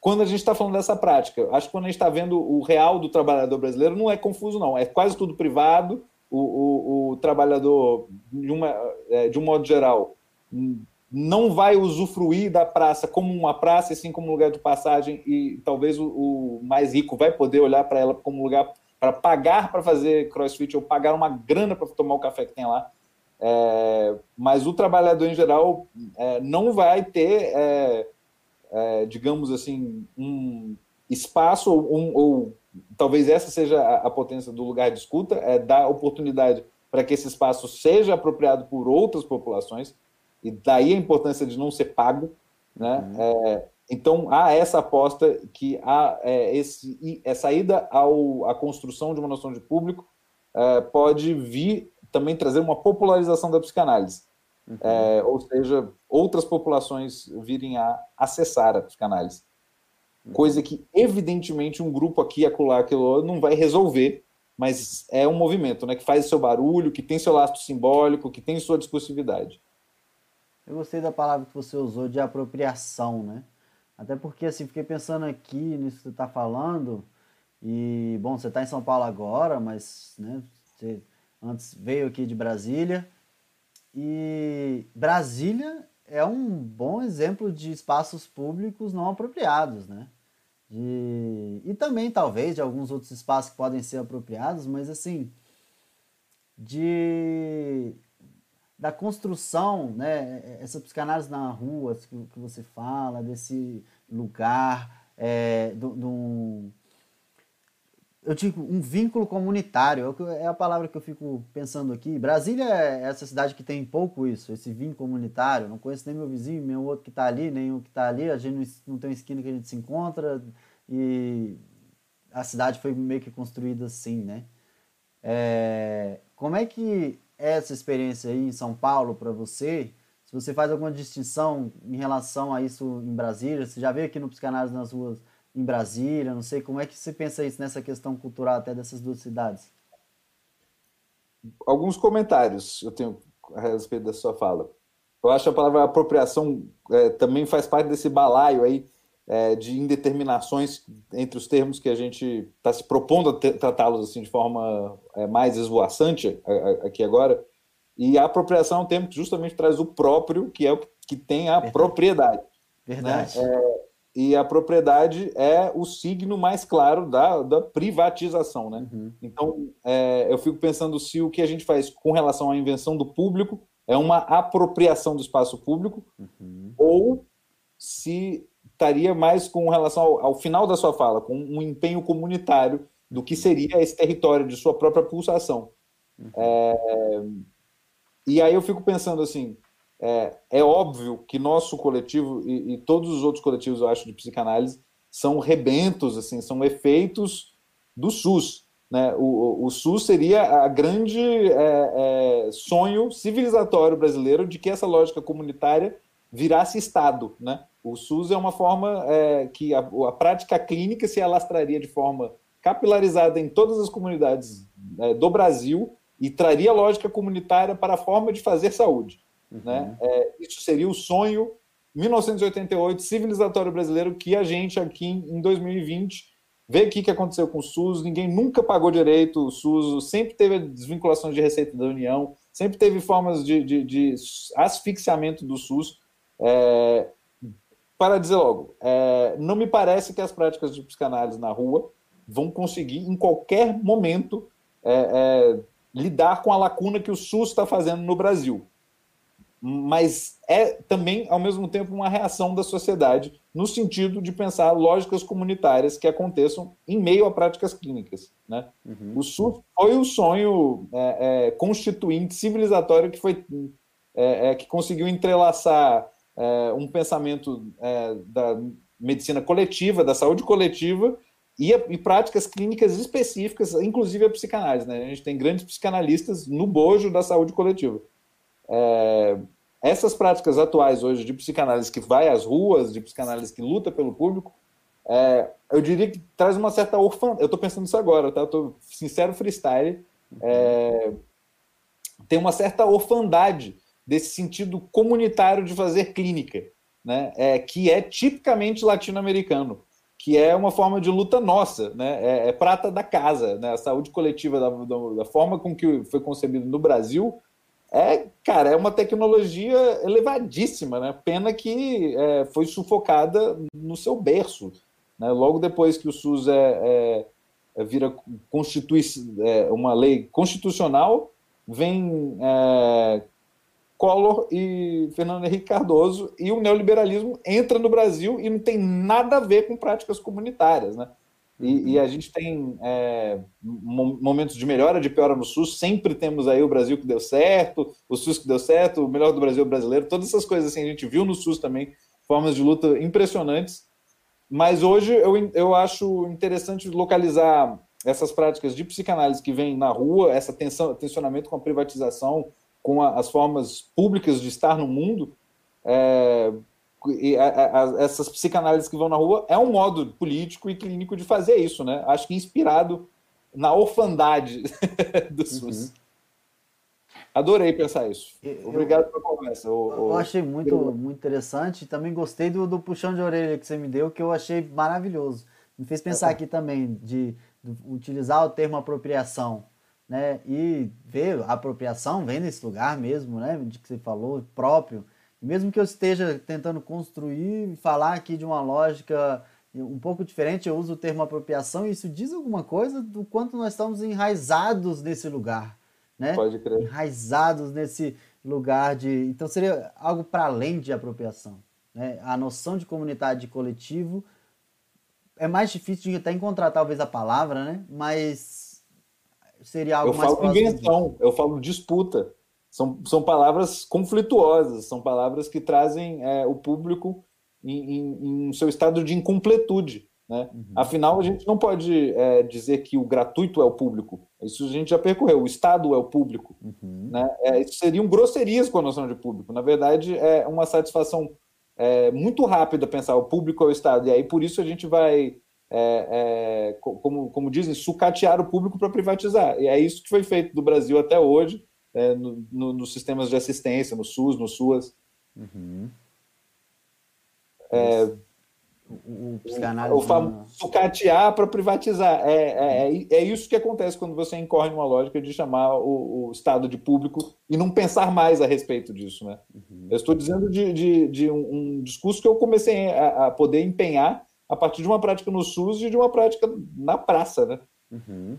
quando a gente está falando dessa prática. Acho que quando a gente está vendo o real do trabalhador brasileiro, não é confuso, não. É quase tudo privado. O, o, o trabalhador, de, uma, de um modo geral, não vai usufruir da praça como uma praça, assim como um lugar de passagem, e talvez o, o mais rico vai poder olhar para ela como lugar para pagar para fazer crossfit ou pagar uma grana para tomar o café que tem lá. É, mas o trabalhador em geral é, não vai ter, é, é digamos assim, um espaço ou, um, ou, talvez essa seja a, a, potência do lugar de escuta, é dar oportunidade para que esse espaço seja apropriado por outras populações e daí a importância de não ser pago, né? Uhum. É, então há essa aposta que há é, esse, essa ida ao, à construção de uma noção de público pode vir também trazer uma popularização da psicanálise. Uhum. É, ou seja, outras populações virem a acessar a psicanálise. Uhum. Coisa que, evidentemente, um grupo aqui, acolá, aquilo não vai resolver, mas é um movimento né, que faz seu barulho, que tem seu lastro simbólico, que tem sua discursividade. Eu gostei da palavra que você usou de apropriação, né? Até porque, assim, fiquei pensando aqui nisso que você está falando, e, bom, você está em São Paulo agora, mas, né, você antes veio aqui de Brasília. E Brasília é um bom exemplo de espaços públicos não apropriados, né? De... E também, talvez, de alguns outros espaços que podem ser apropriados, mas assim, de da construção, né? Essa psicanálise na rua que, que você fala, desse lugar, é, do, do, eu digo, um vínculo comunitário, é, é a palavra que eu fico pensando aqui. Brasília é essa cidade que tem pouco isso, esse vínculo comunitário. Não conheço nem meu vizinho, nem o outro que está ali, nem o que está ali. A gente não tem uma esquina que a gente se encontra e a cidade foi meio que construída assim, né? É, como é que é essa experiência aí em São Paulo para você? Se você faz alguma distinção em relação a isso em Brasília, você já veio aqui no Psicanálise nas ruas em Brasília? Não sei como é que você pensa isso nessa questão cultural até dessas duas cidades. Alguns comentários eu tenho a respeito da sua fala. Eu acho a palavra apropriação é, também faz parte desse balaio aí é, de indeterminações entre os termos que a gente está se propondo a tratá-los assim de forma é, mais esvoaçante aqui agora. E a apropriação é um termo que justamente traz o próprio, que é o que tem a Verdade. propriedade. Né? Verdade. Né? É, e a propriedade é o signo mais claro da, da privatização, né? Uhum. Então, é, eu fico pensando se o que a gente faz com relação à invenção do público é uma apropriação do espaço público uhum. ou se estaria mais com relação ao, ao, final da sua fala, com um empenho comunitário do que seria esse território de sua própria pulsação. Uhum. É, e aí eu fico pensando assim, é, é óbvio que nosso coletivo e, e, todos os outros coletivos, eu acho, de psicanálise, são rebentos, assim, são efeitos do SUS. Né? O, o, SUS seria a grande é, é, sonho civilizatório brasileiro de que essa lógica comunitária virasse Estado. Né? O SUS é uma forma é, que a, a, prática clínica se alastraria de forma capilarizada em todas as comunidades é, do Brasil e traria lógica comunitária para a forma de fazer saúde. Uhum. Né? É, isso seria o sonho 1988 civilizatório brasileiro que a gente aqui em 2020 vê o que aconteceu com o SUS, ninguém nunca pagou direito o SUS, sempre teve desvinculações de receita da União, sempre teve formas de, de, de asfixiamento do SUS. É, para dizer logo, é, não me parece que as práticas de psicanálise na rua vão conseguir, em qualquer momento, é, é lidar com a lacuna que o SUS está fazendo no Brasil. Mas é também, ao mesmo tempo, uma reação da sociedade no sentido de pensar lógicas comunitárias que aconteçam em meio a práticas clínicas. Né? Uhum. O SUS foi o sonho é, é, constituinte, civilizatório que foi é, é que conseguiu entrelaçar é, um pensamento é, da medicina coletiva, da saúde coletiva, e, e, práticas clínicas específicas, inclusive a psicanálise. Né? A gente tem grandes psicanalistas no bojo da saúde coletiva. É, essas práticas atuais hoje de psicanálise que vai às ruas, de psicanálise que luta pelo público, é, eu diria que traz uma certa orfandade. Eu estou pensando isso agora, tá? Estou sincero freestyle. É, tem uma certa orfandade desse sentido comunitário de fazer clínica, né? É, que é tipicamente latino-americano que é uma forma de luta nossa, né? É, é prata da casa, né? A saúde coletiva da, da, da, forma com que foi concebido no Brasil é, cara, é uma tecnologia elevadíssima, né? Pena que é, foi sufocada no seu berço, né? Logo depois que o SUS é, é, é vira constitui é, uma lei constitucional, vem é, Collor e Fernando Henrique Cardoso, e o neoliberalismo entra no Brasil e não tem nada a ver com práticas comunitárias. Né? E, e a gente tem é, momentos de melhora, de piora no SUS, sempre temos aí o Brasil que deu certo, o SUS que deu certo, o melhor do Brasil brasileiro, todas essas coisas assim, a gente viu no SUS também, formas de luta impressionantes, mas hoje eu, eu acho interessante localizar essas práticas de psicanálise que vêm na rua, essa tensão, tensionamento com a privatização, com a, as formas públicas de estar no mundo, é, e a, a, essas psicanálises que vão na rua é um modo político e clínico de fazer isso, né? Acho que inspirado na orfandade [LAUGHS] do SUS. Uhum. Adorei pensar isso. Obrigado eu, pela conversa. Eu, eu achei muito, muito interessante. Também gostei do, do puxão de orelha que você me deu, que eu achei maravilhoso. Me fez pensar é. aqui também de, de utilizar o termo apropriação né? E ver a apropriação vem desse lugar mesmo, né? De que você falou, próprio. E mesmo que eu esteja tentando construir, falar aqui de uma lógica um pouco diferente, eu uso o termo apropriação e isso diz alguma coisa do quanto nós estamos enraizados nesse lugar, né? Pode crer. Enraizados nesse lugar de... Então seria algo para além de apropriação, né? A noção de comunidade de coletivo é mais difícil de até encontrar talvez a palavra, né? Mas seria algo eu mais falo invenção, eu falo disputa. São, são palavras conflituosas, são palavras que trazem é, o público em, em, em, seu estado de incompletude. Né? Uhum. Afinal, a gente não pode é, dizer que o gratuito é o público. Isso a gente já percorreu. O Estado é o público. Uhum. Né? É, isso seriam grosserias com a noção de público. Na verdade, é uma satisfação é, muito rápida pensar o público é o Estado. E aí, por isso, a gente vai é, é, como, como dizem, sucatear o público para privatizar. E é isso que foi feito do Brasil até hoje, é, no, no, nos sistemas de assistência, no SUS, no SUAS. Uhum. É, o, o, o famoso sucatear para privatizar. É, é, é, é, isso que acontece quando você incorre numa lógica de chamar o, o Estado de público e não pensar mais a respeito disso. Né? Uhum. Eu estou dizendo de, de, de um, um, discurso que eu comecei a, a poder empenhar a partir de uma prática no SUS e de uma prática na praça, né? Uhum.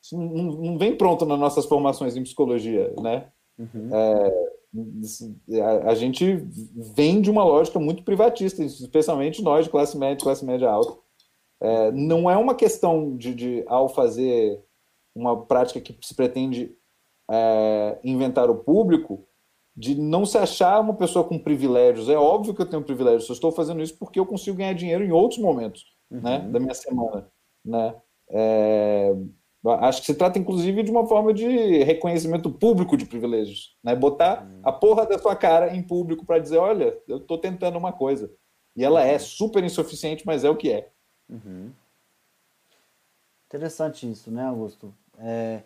Isso não, não, vem pronto nas nossas formações em psicologia, né? Uhum. É, a, a, gente vem de uma lógica muito privatista, especialmente nós de classe média, classe média alta. É, não é uma questão de, de, ao fazer uma prática que se pretende é, inventar o público, de não se achar uma pessoa com privilégios. É óbvio que eu tenho privilégios, eu estou fazendo isso porque eu consigo ganhar dinheiro em outros momentos né, uhum. né, da minha semana. Né? É, acho que se trata, inclusive, de uma forma de reconhecimento público de privilégios. Né? Botar uhum. a porra da sua cara em público para dizer: olha, eu estou tentando uma coisa. E ela é uhum. super insuficiente, mas é o que é. Uhum. Interessante isso, né, Augusto? É,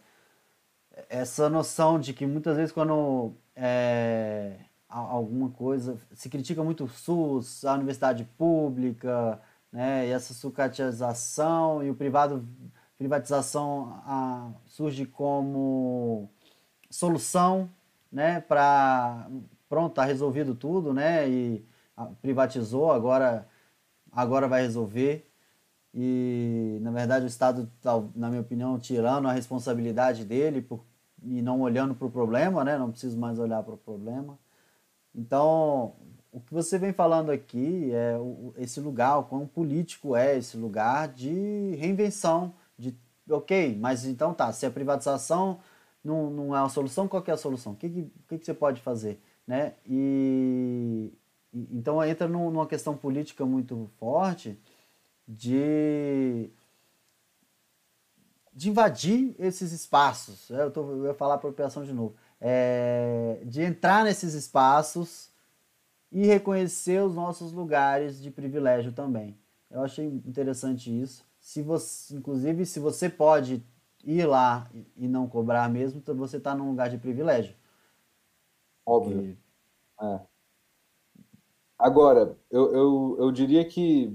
essa noção de que muitas vezes quando é, alguma coisa se critica muito o SUS, a universidade pública, né, e essa sucatização e o privado privatização a, surge como solução, né, para pronto, tá resolvido tudo, né, e privatizou, agora agora vai resolver. E na verdade o Estado, na minha opinião, tirando a responsabilidade dele por e não olhando para o problema, né? Não preciso mais olhar para o problema. Então, o que você vem falando aqui é esse lugar, o quão político é esse lugar de reinvenção, de ok, mas então tá, se a privatização não, não é a solução, qual é a solução? O que, que, que você pode fazer? Né? E, então entra numa questão política muito forte de de invadir esses espaços. É, eu, tô, eu ia falar apropriação de novo. É, de entrar nesses espaços e reconhecer os nossos lugares de privilégio também. Eu achei interessante isso. Se você, inclusive, se você pode ir lá e não cobrar mesmo, você está num lugar de privilégio. Óbvio. E... É. Agora, eu, eu, eu diria que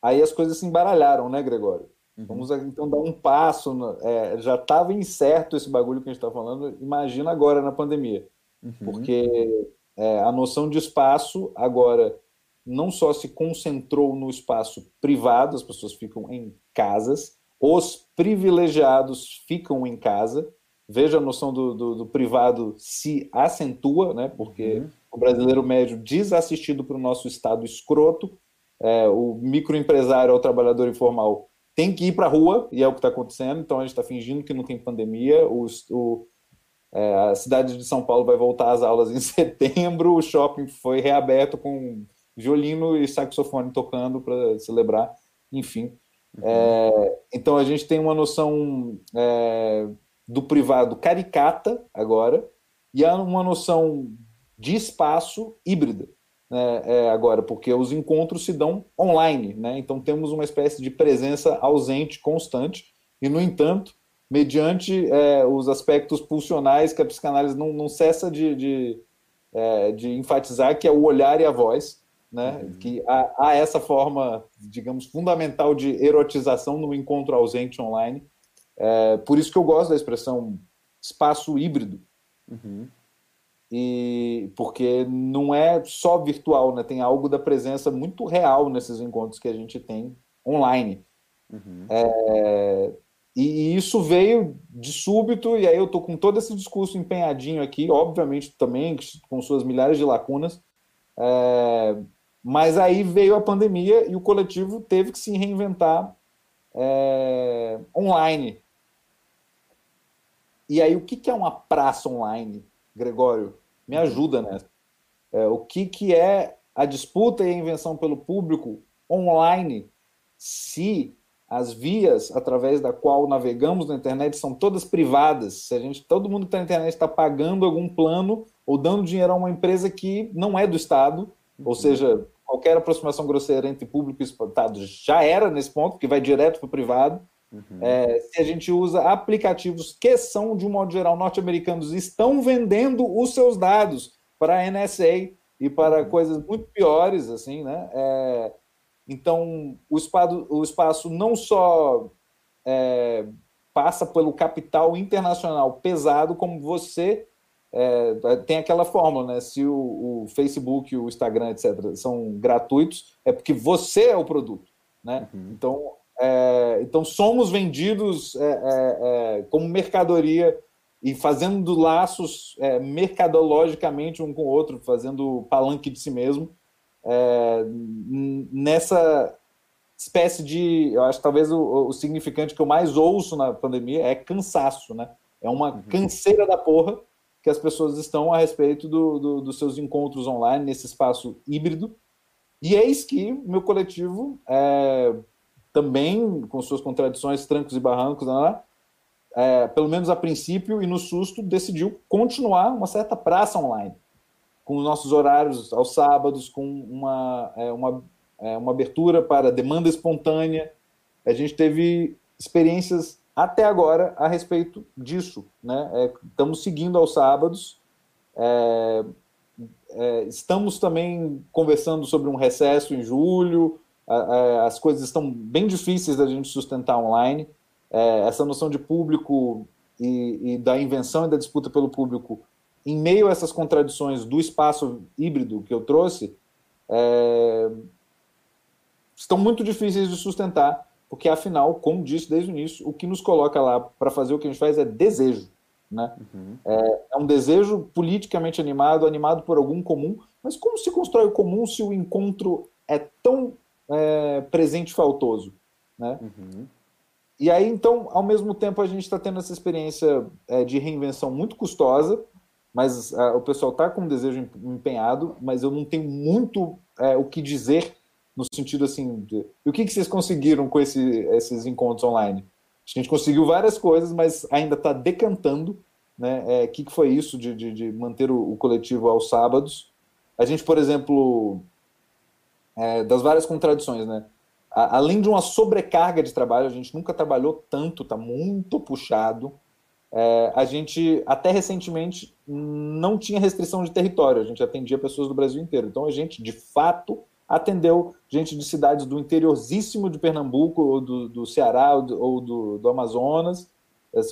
aí as coisas se embaralharam, né, Gregório? Uhum. Vamos então dar um passo. No, é, já estava incerto esse bagulho que a gente está falando, imagina agora na pandemia. Uhum. Porque é, a noção de espaço agora não só se concentrou no espaço privado, as pessoas ficam em casas, os privilegiados ficam em casa. Veja a noção do, do, do privado se acentua, né? porque uhum. o brasileiro médio desassistido para o nosso estado escroto, é, o microempresário ou o trabalhador informal tem que ir para a rua, e é o que está acontecendo, então a gente está fingindo que não tem pandemia. O, o é, a cidade de São Paulo vai voltar às aulas em [LAUGHS] setembro, o shopping foi reaberto com violino e saxofone tocando para celebrar, enfim. Uhum. É, então a gente tem uma noção é, do privado caricata agora, e há uma noção de espaço híbrida né, é, agora, porque os encontros se dão online, né? então temos uma espécie de presença ausente constante, e, no entanto, mediante é, os aspectos pulsionais que a psicanálise não, não cessa de, de, é, de, enfatizar, que é o olhar e a voz, né? Uhum. que há, há, essa forma, digamos, fundamental de erotização no encontro ausente online. É, por isso que eu gosto da expressão espaço híbrido, uhum e porque não é só virtual, né? Tem algo da presença muito real nesses encontros que a gente tem online. Uhum. É, e, isso veio de súbito, e aí eu tô com todo esse discurso empenhadinho aqui, obviamente também com suas milhares de lacunas, é, mas aí veio a pandemia e o coletivo teve que se reinventar é, online. E aí, o que, que é uma praça online? Gregório, me ajuda nessa. É, o que, que é a disputa e a invenção pelo público online se as vias através da qual navegamos na internet são todas privadas, se a gente, todo mundo que está na internet está pagando algum plano ou dando dinheiro a uma empresa que não é do Estado, uhum. ou seja, qualquer aproximação grosseira entre público e Estado já era nesse ponto, que vai direto para o privado. Uhum. É, se a gente usa aplicativos que são, de um modo geral, norte-americanos, estão vendendo os seus dados para a NSA e para uhum. coisas muito piores, assim, né? É, então, o espaço, o espaço não só é, passa pelo capital internacional pesado, como você é, tem aquela fórmula, né? Se o, o, Facebook, o Instagram, etc., são gratuitos, é porque você é o produto, né? Uhum. Então, é, então, somos vendidos é, é, é, como mercadoria e fazendo laços é, mercadologicamente um com o outro, fazendo palanque de si mesmo, nessa espécie de, eu acho talvez o, o, significante que eu mais ouço na pandemia é cansaço, né? É uma uhum. canseira da porra que as pessoas estão a respeito do, do, dos seus encontros online nesse espaço híbrido. E eis que meu coletivo, é, também com suas contradições, trancos e barrancos, né, é, pelo menos a princípio e no susto, decidiu continuar uma certa praça online, com os nossos horários aos sábados, com uma, é, uma, é, uma abertura para demanda espontânea. A gente teve experiências até agora a respeito disso. Né? É, estamos seguindo aos sábados. É, é, estamos também conversando sobre um recesso em julho. As coisas estão bem difíceis da gente sustentar online. É, essa noção de público e, e, da invenção e da disputa pelo público, em meio a essas contradições do espaço híbrido que eu trouxe, é, estão muito difíceis de sustentar porque afinal, como disse desde o início, o que nos coloca lá para fazer o que a gente faz é desejo. Né? Uhum. É, é, um desejo politicamente animado, animado por algum comum, mas como se constrói o comum se o encontro é tão é, presente faltoso? Né? Uhum. E aí, então, ao mesmo tempo, a gente está tendo essa experiência é, de reinvenção muito custosa, mas o pessoal está com um desejo empenhado, mas eu não tenho muito é, o que dizer no sentido assim, de, e o que, que vocês conseguiram com esse, esses encontros online? A gente conseguiu várias coisas, mas ainda está decantando, né? É, o é, que, que foi isso de, de, de manter o, o, coletivo aos sábados? A gente, por exemplo, é, das várias contradições, né? A, além de uma sobrecarga de trabalho, a gente nunca trabalhou tanto, está muito puxado. É, a gente, até recentemente, não tinha restrição de território, a gente atendia pessoas do Brasil inteiro. Então, a gente, de fato, atendeu gente de cidades do interiorzíssimo de Pernambuco, ou do, do Ceará, ou do, ou do, do Amazonas,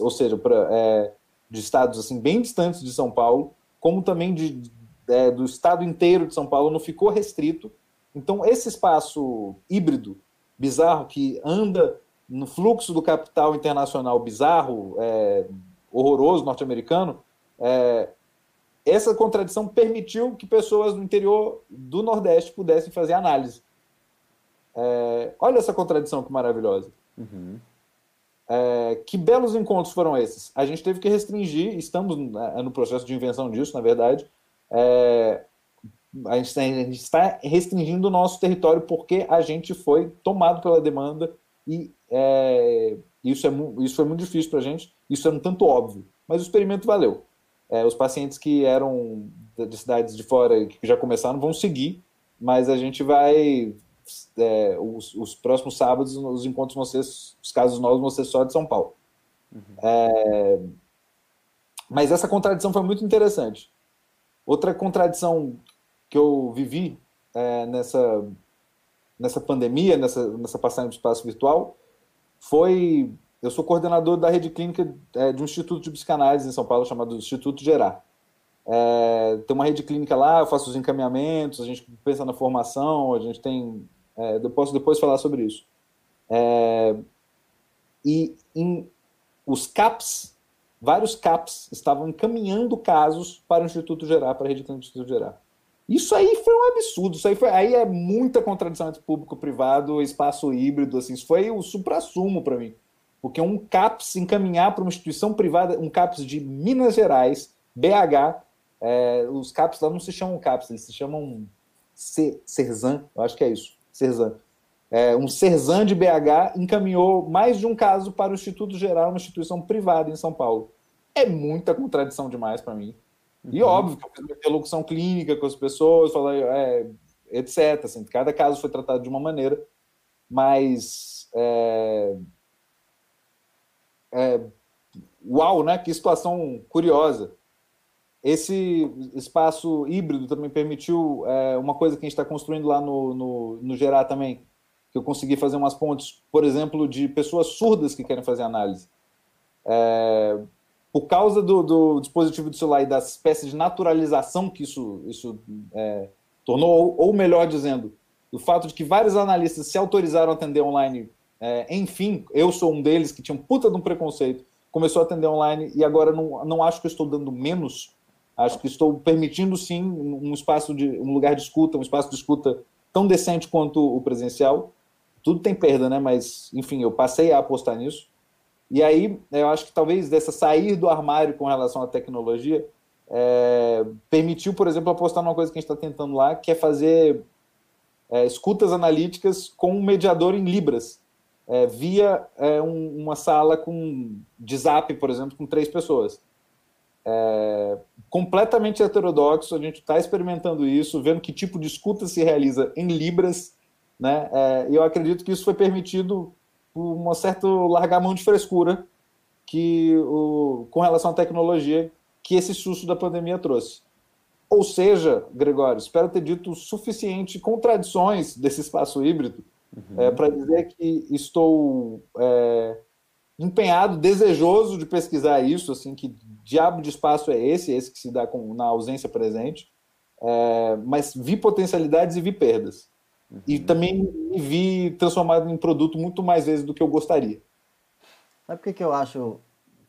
ou seja, pra, é, de estados assim bem distantes de São Paulo, como também de, é, do estado inteiro de São Paulo, não ficou restrito. Então, esse espaço híbrido, bizarro, que anda no fluxo do capital internacional bizarro, é, horroroso norte-americano, é, essa contradição permitiu que pessoas do interior do Nordeste pudessem fazer análise. É, olha essa contradição que maravilhosa. Uhum. É, que belos encontros foram esses? A gente teve que restringir, estamos né, no processo de invenção disso, na verdade. É, a, gente, a gente está restringindo o nosso território porque a gente foi tomado pela demanda e é, isso, é, isso foi muito difícil para a gente, isso é um tanto óbvio, mas o experimento valeu. É, os pacientes que eram de cidades de fora que já começaram vão seguir, mas a gente vai. É, os, os, próximos sábados, os encontros vão ser, os casos novos vão ser só de São Paulo. Uhum. É, mas essa contradição foi muito interessante. Outra contradição que eu vivi é, nessa, nessa pandemia, nessa, nessa passagem do espaço virtual, foi eu sou coordenador da rede clínica é, de um instituto de psicanálise em São Paulo chamado Instituto Gerar. É, tem uma rede clínica lá, eu faço os encaminhamentos, a gente pensa na formação, a gente tem. É, eu posso depois falar sobre isso. É, e em, os CAPs, vários CAPs, estavam encaminhando casos para o Instituto Gerar, para a rede clínica do Instituto Gerar. Isso aí foi um absurdo, isso aí, foi, aí é muita contradição entre público-privado, espaço híbrido, assim, isso foi o supra-sumo para mim. Porque um CAPS encaminhar para uma instituição privada, um CAPS de Minas Gerais, BH, é, os CAPS lá não se chamam CAPS, eles se chamam Cerzan, eu acho que é isso, Cerzan. É, um Cerzan de BH encaminhou mais de um caso para o Instituto Geral, uma instituição privada em São Paulo. É muita contradição demais para mim. E uhum. óbvio que eu fiz uma interlocução clínica com as pessoas, falei, é, etc. Assim, cada caso foi tratado de uma maneira, mas é, é, uau, né? Que situação curiosa. Esse espaço híbrido também permitiu é, uma coisa que a gente está construindo lá no, no, no Gerar também, que eu consegui fazer umas pontes, por exemplo, de pessoas surdas que querem fazer análise. É, por causa do, do, dispositivo de celular e da espécie de naturalização que isso, isso é, tornou, ou, ou, melhor dizendo, do fato de que vários analistas se autorizaram a atender online é, enfim, eu sou um deles que tinha um puta de um preconceito começou a atender online e agora não, não acho que estou dando menos, acho que estou permitindo sim um espaço de um lugar de escuta, um espaço de escuta tão decente quanto o presencial. Tudo tem perda, né? Mas enfim, eu passei a apostar nisso. E aí, eu acho que talvez dessa sair do armário com relação à tecnologia é, permitiu, por exemplo, apostar numa coisa que a gente está tentando lá, que é fazer é, escutas analíticas com um mediador em Libras, é, via é, um, uma sala com de zap, por exemplo, com três pessoas. É, completamente heterodoxo, a gente está experimentando isso, vendo que tipo de escuta se realiza em Libras, né? É, eu acredito que isso foi permitido por uma certa largar mão de frescura que o, com relação à tecnologia que esse susto da pandemia trouxe. Ou seja, Gregório, espero ter dito o suficiente contradições desse espaço híbrido uhum. é, para dizer que estou é, empenhado, desejoso de pesquisar isso, assim, que diabo de espaço é esse, esse que se dá com, na ausência presente, é, mas vi potencialidades e vi perdas. Uhum. E também me vi transformado em produto muito mais vezes do que eu gostaria. Sabe por que, que eu acho.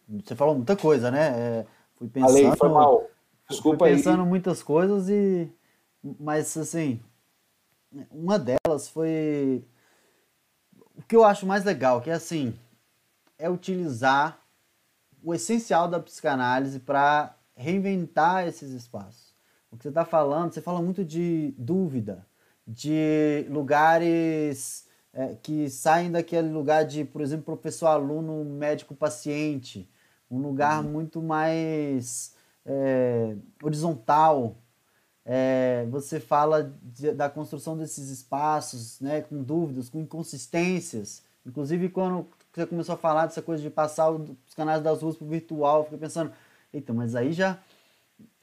Você falou muita coisa, né? É, fui pensando. Falei, foi mal. Desculpa fui pensando aí. muitas coisas e. Mas, assim. Uma delas foi. O que eu acho mais legal, que é assim. É utilizar o essencial da psicanálise para reinventar esses espaços. O que você está falando, você fala muito de dúvida, de lugares é, que saem daquele lugar de, por exemplo, professor-aluno, médico-paciente, um lugar uhum. muito mais é, horizontal. É, você fala de, da construção desses espaços, né, com dúvidas, com inconsistências. Inclusive, quando você começou a falar dessa coisa de passar os canais das ruas para o virtual, eu fiquei pensando, eita, mas aí já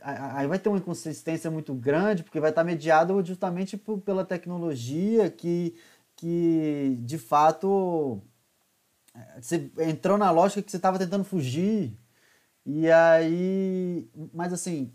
aí vai ter uma inconsistência muito grande, porque vai estar mediado justamente por, pela tecnologia que, que de fato você entrou na lógica que você estava tentando fugir. E aí, mas assim,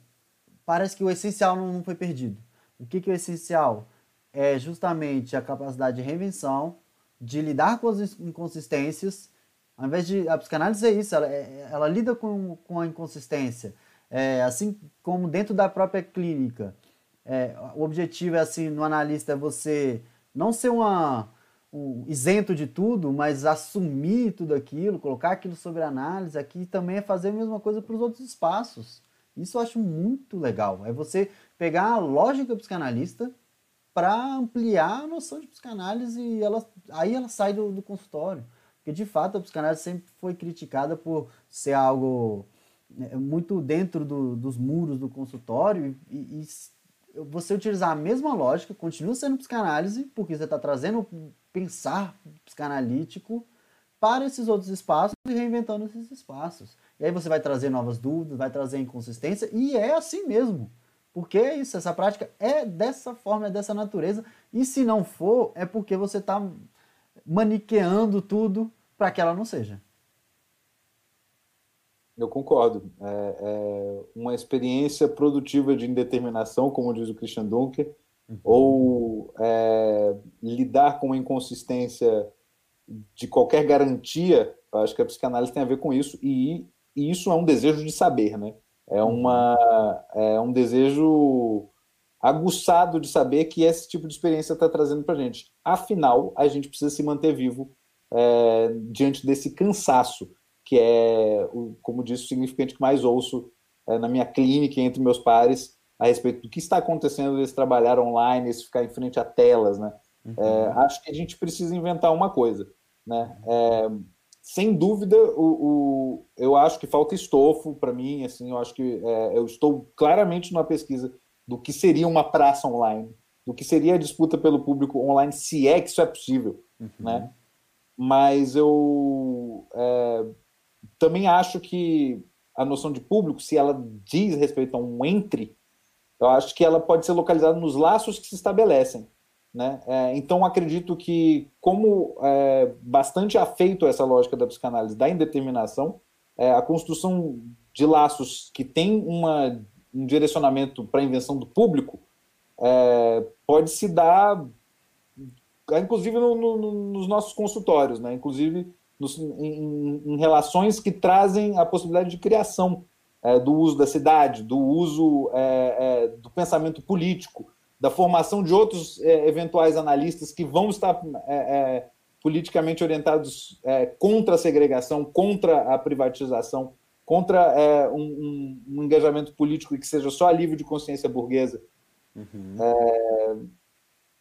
parece que o essencial não, foi perdido. O que, que é o essencial? É justamente a capacidade de reinvenção, de lidar com as inconsistências. Ao invés de. A psicanálise é isso, ela, é, ela lida com, com a inconsistência. É, assim como dentro da própria clínica. É, o objetivo é assim, no analista, é você não ser uma, um, isento de tudo, mas assumir tudo aquilo, colocar aquilo sobre análise, aqui também é fazer a mesma coisa para os outros espaços. Isso eu acho muito legal. É você pegar a lógica psicanalista para ampliar a noção de psicanálise e ela, aí ela sai do, do consultório. Porque de fato a psicanálise sempre foi criticada por ser algo muito dentro do, dos muros do consultório e, e você utilizar a mesma lógica, continua sendo psicanálise, porque você está trazendo pensar psicanalítico para esses outros espaços e reinventando esses espaços. E aí você vai trazer novas dúvidas, vai trazer inconsistência, e é assim mesmo. Porque é isso, essa prática é dessa forma, é dessa natureza, e se não for, é porque você está maniqueando tudo para que ela não seja. Eu concordo. É, é, uma experiência produtiva de indeterminação, como diz o Christian Dunker, uhum. ou é, lidar com a inconsistência de qualquer garantia, eu acho que a psicanálise tem a ver com isso, e, e isso é um desejo de saber, né? É, uma, é um desejo aguçado de saber que esse tipo de experiência está trazendo para a gente. Afinal, a gente precisa se manter vivo é, diante desse cansaço que é, como disse, o significante que mais ouço é, na minha clínica entre meus pares a respeito do que está acontecendo esse trabalhar online, esse ficar em frente a telas, né? Uhum. É, acho que a gente precisa inventar uma coisa, né? É, sem dúvida, o, o, eu acho que falta estofo para mim, assim, eu acho que é, eu estou claramente numa pesquisa do que seria uma praça online, do que seria a disputa pelo público online, se é que isso é possível, uhum. né? Mas eu é, também acho que a noção de público, se ela diz respeito a um entre, eu acho que ela pode ser localizada nos laços que se estabelecem. Né? É, então, acredito que, como é bastante afeito a essa lógica da psicanálise da indeterminação, é, a construção de laços que tem uma, um direcionamento para a invenção do público é, pode se dar, inclusive, no, no, nos nossos consultórios. Né? Inclusive, nos, em, em, relações que trazem a possibilidade de criação é, do uso da cidade, do uso é, é, do pensamento político, da formação de outros é, eventuais analistas que vão estar é, politicamente orientados contra a segregação, contra a privatização, contra um, um, um, engajamento político que seja só alívio de consciência burguesa. Uhum.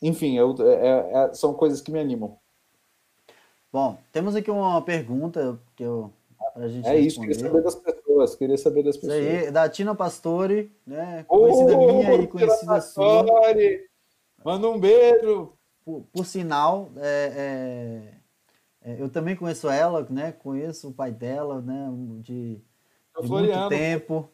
enfim, eu, são coisas que me animam. Bom, temos aqui uma pergunta que eu pra gente É responder. isso, queria saber das pessoas, queria saber das pessoas. Isso aí, da Tina Pastore, né? Conhecida oh, minha e conhecida Pastore. sua. Manda um beijo. Por, por sinal, é, é, é, eu também conheço ela, né? Conheço o pai dela, né? De, de muito tempo.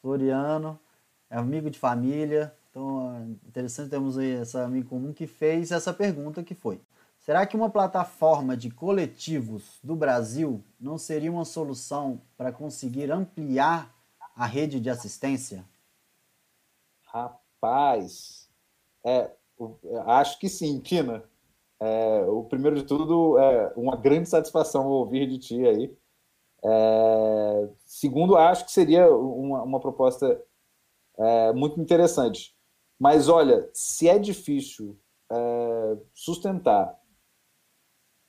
Floriano. É amigo de família. Então, é interessante termos aí essa amiga comum que fez essa pergunta que foi. Será que uma plataforma de coletivos do Brasil não seria uma solução para conseguir ampliar a rede de assistência? Rapaz, é, acho que sim, Tina. É, o primeiro de tudo, é uma grande satisfação ouvir de ti aí. É, segundo, acho que seria uma, uma proposta é, muito interessante. Mas olha, se é difícil é, sustentar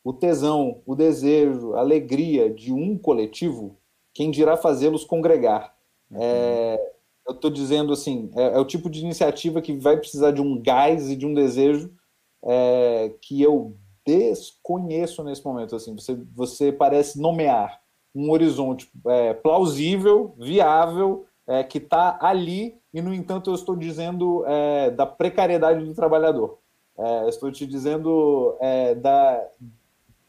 o tesão, o desejo, a alegria de um coletivo, quem dirá fazê-los congregar. Uhum. É, eu estou dizendo assim, é, é, o tipo de iniciativa que vai precisar de um gás e de um desejo é, que eu desconheço nesse momento. Assim, você, você parece nomear um horizonte é, plausível, viável, é, que está ali, e no entanto eu estou dizendo é, da precariedade do trabalhador. estou te dizendo da,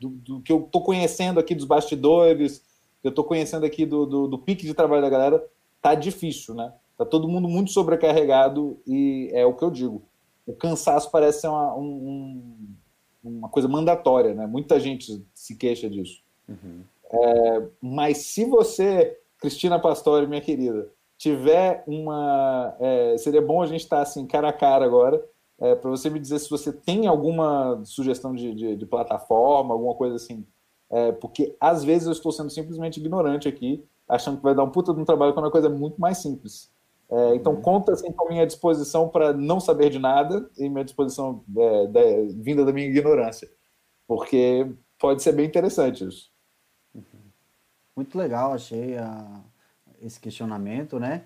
do, do que eu estou conhecendo aqui dos bastidores, que eu estou conhecendo aqui do, do, do, pique de trabalho da galera, tá difícil, né? Tá todo mundo muito sobrecarregado e é o que eu digo. O cansaço parece ser uma, um, uma coisa mandatória, né? Muita gente se queixa disso. Uhum. É, mas se você, Cristina Pastore, minha querida, tiver uma. É, seria bom a gente estar tá, assim, cara a cara agora é, para você me dizer se você tem alguma sugestão de, de, de plataforma, alguma coisa assim. É, porque às vezes eu estou sendo simplesmente ignorante aqui, achando que vai dar um puta de um trabalho quando a coisa é muito mais simples. É, então uhum. conta assim, com a minha disposição para não saber de nada e minha disposição é, vinda da minha ignorância, porque pode ser bem interessante isso. Uhum. Muito legal, achei a, esse questionamento, né?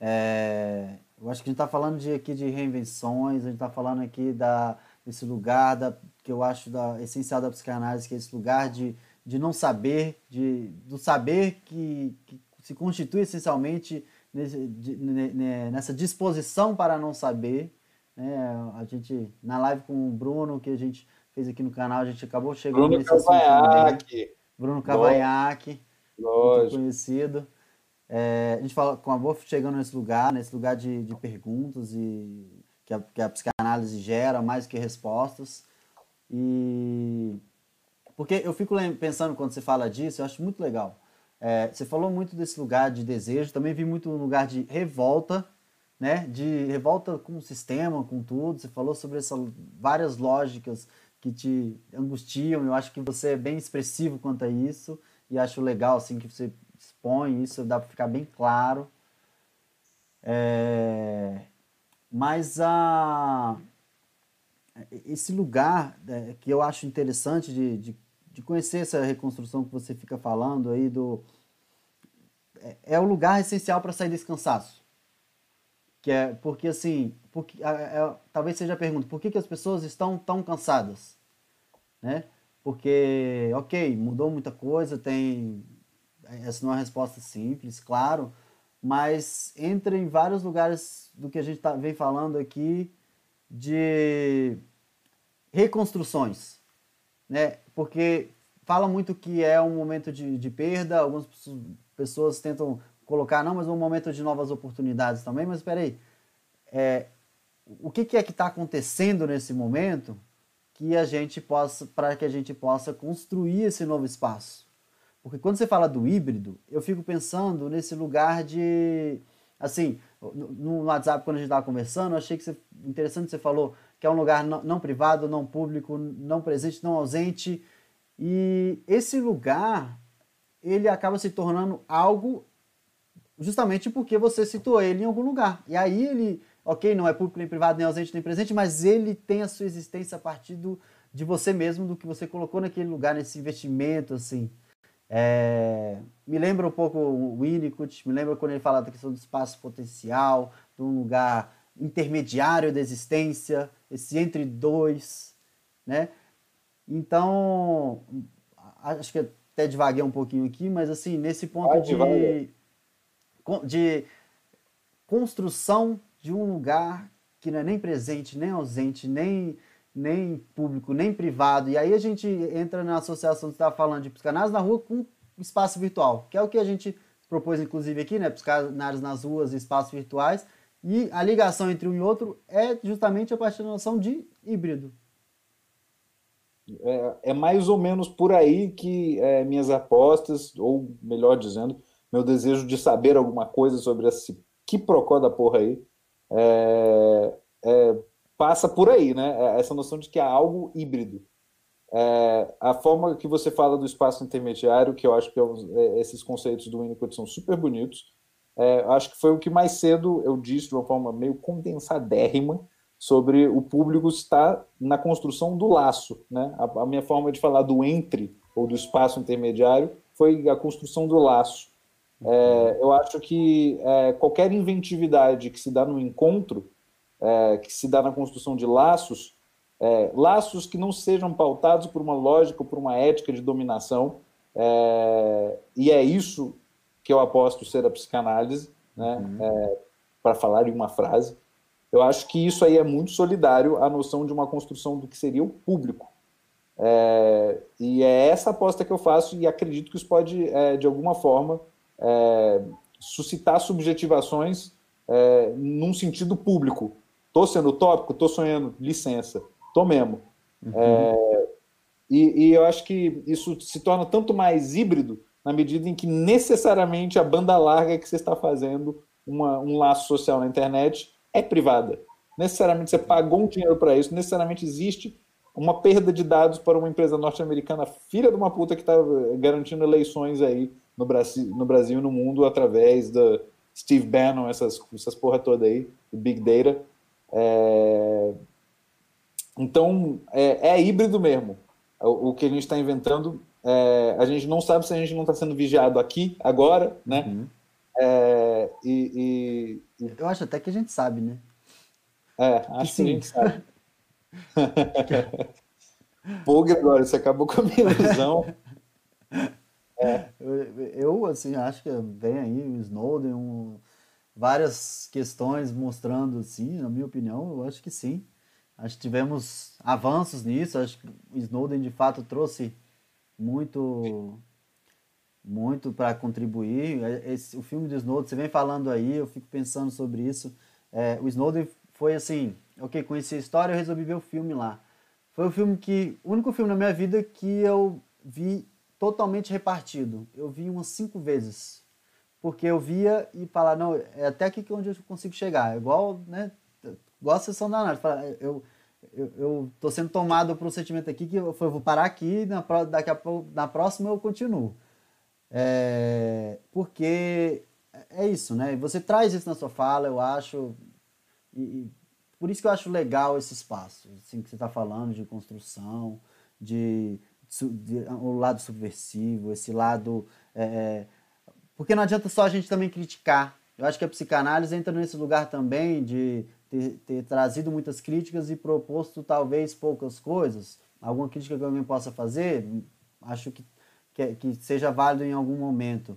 É, eu acho que a gente está falando de, aqui de reinvenções, a gente está falando aqui da, desse lugar da, que eu acho da, essencial da psicanálise, que é esse lugar de, de não saber, de, do saber que, que se constitui essencialmente nesse, de, nessa disposição para não saber. Né? A gente, na live com o Bruno, que a gente fez aqui no canal, a gente acabou chegando Bruno nesse Cavanhaque. Bruno Cavanhaque, muito conhecido. É, a gente fala com a Wolf chegando nesse lugar, nesse lugar de, de perguntas e que a, que a psicanálise gera mais que respostas. E porque eu fico pensando quando você fala disso, eu acho muito legal. É, você falou muito desse lugar de desejo, também vi muito um lugar de revolta, né? De revolta com o sistema, com tudo. Você falou sobre essas várias lógicas que te angustiam. Eu acho que você é bem expressivo quanto a isso e acho legal assim que você expõe, isso dá para ficar bem claro. É, mas a, esse lugar é, que eu acho interessante de, de, de, conhecer essa reconstrução que você fica falando aí do é, é o lugar essencial para sair desse cansaço. Que é porque assim porque é, talvez seja a pergunta por que, que as pessoas estão tão cansadas? Né? Porque ok mudou muita coisa tem essa não é uma resposta simples, claro, mas entra em vários lugares do que a gente tá, vem falando aqui de reconstruções, né? Porque fala muito que é um momento de, de perda, algumas pessoas tentam colocar, não, mas um momento de novas oportunidades também, mas espera aí, é, o que, que é que está acontecendo nesse momento que a gente possa, para que a gente possa construir esse novo espaço? Porque quando você fala do híbrido, eu fico pensando nesse lugar de. Assim, no WhatsApp, quando a gente estava conversando, eu achei que você, interessante você falou que é um lugar não, não, privado, não público, não presente, não ausente, E esse lugar, ele acaba se tornando algo justamente porque você citou ele em algum lugar. E aí ele, ok, não é público nem privado, nem ausente nem presente, mas ele tem a sua existência a partir do, de você mesmo, do que você colocou naquele lugar, nesse investimento, assim. É, me lembra um pouco o Winnicott, me lembra quando ele fala da questão do espaço potencial, de um lugar intermediário da existência, esse entre dois, né? Então, acho que até devaguei um pouquinho aqui, mas assim, nesse ponto de, de construção de um lugar que não é nem presente, nem ausente, nem, nem público, nem privado. E aí a gente entra na associação que está falando de psicanálise na rua com espaço virtual, que é o que a gente propôs, inclusive, aqui, né? Psicanálise nas ruas e espaços virtuais. E a ligação entre um e outro é justamente a partir da noção de híbrido. É, é mais ou menos por aí que é, minhas apostas, ou melhor dizendo, meu desejo de saber alguma coisa sobre esse que procó da porra aí, é, é, passa por aí, né? É, essa noção de que há algo híbrido. É, a forma que você fala do espaço intermediário, que eu acho que é esses conceitos do Winnicott são super bonitos, acho que foi o que mais cedo eu disse de uma forma meio condensadérrima, sobre o público estar na construção do laço. Né? A, a, minha forma de falar do entre ou do espaço intermediário foi a construção do laço. É, eu acho que é, qualquer inventividade que se dá no encontro, é, que se dá na construção de laços, é, laços que não sejam pautados por uma lógica ou por uma ética de dominação, é, e é isso que eu aposto ser a psicanálise, né? Uhum. É, para falar em uma frase, eu acho que isso aí é muito solidário à noção de uma construção do que seria o público. É, e é essa aposta que eu faço e acredito que isso pode, é, de alguma forma, é, suscitar subjetivações é, num sentido público. Estou sendo utópico? Estou sonhando, licença. Estou mesmo. Uhum. É, e, e eu acho que isso se torna tanto mais híbrido na medida em que necessariamente a banda larga que você está fazendo uma, um laço social na internet é privada. Necessariamente você pagou um dinheiro para isso, necessariamente existe uma perda de dados para uma empresa norte-americana, filha de uma puta que está garantindo eleições aí no Brasil, no Brasil e no mundo através da Steve Bannon, essas, essas porra toda aí, do Big Data. É... Então, é, é, híbrido mesmo. O, o que a gente está inventando, é, a gente não sabe se a gente não está sendo vigiado aqui, agora, né? Uhum. É, e, e, Eu acho até que a gente sabe, né? É, acho que, que a gente sabe. [LAUGHS] Pô, Gregório, você acabou com a minha ilusão. É. [LAUGHS] Eu, assim, acho que vem aí o Snowden, um, várias questões mostrando, assim, na minha opinião, eu acho que sim. Acho que tivemos avanços nisso, acho que Snowden, de fato, trouxe muito muito para contribuir. É, esse, o filme do Snowden, você vem falando aí, eu fico pensando sobre isso. É, o Snowden foi assim, ok, conheci a história, eu resolvi ver o filme lá. Foi o filme que, o único filme na minha vida que eu vi totalmente repartido. Eu vi umas cinco vezes. Porque eu via e falava, não, é até aqui que é onde eu consigo chegar. É igual, né, igual a sessão da análise. Eu, eu, eu tô sendo tomado por um sentimento aqui que eu, vou parar aqui, na, daqui a na próxima eu continuo. É, porque é isso, né? Você traz isso na sua fala, eu acho. E, e por isso que eu acho legal esse espaço, assim, que você está falando de construção, de, de, de, o lado subversivo, esse lado. É, é, porque não adianta só a gente também criticar. Eu acho que a psicanálise entra nesse lugar também de ter, ter trazido muitas críticas e proposto talvez poucas coisas. Alguma crítica que alguém possa fazer, acho que que, que seja válido em algum momento,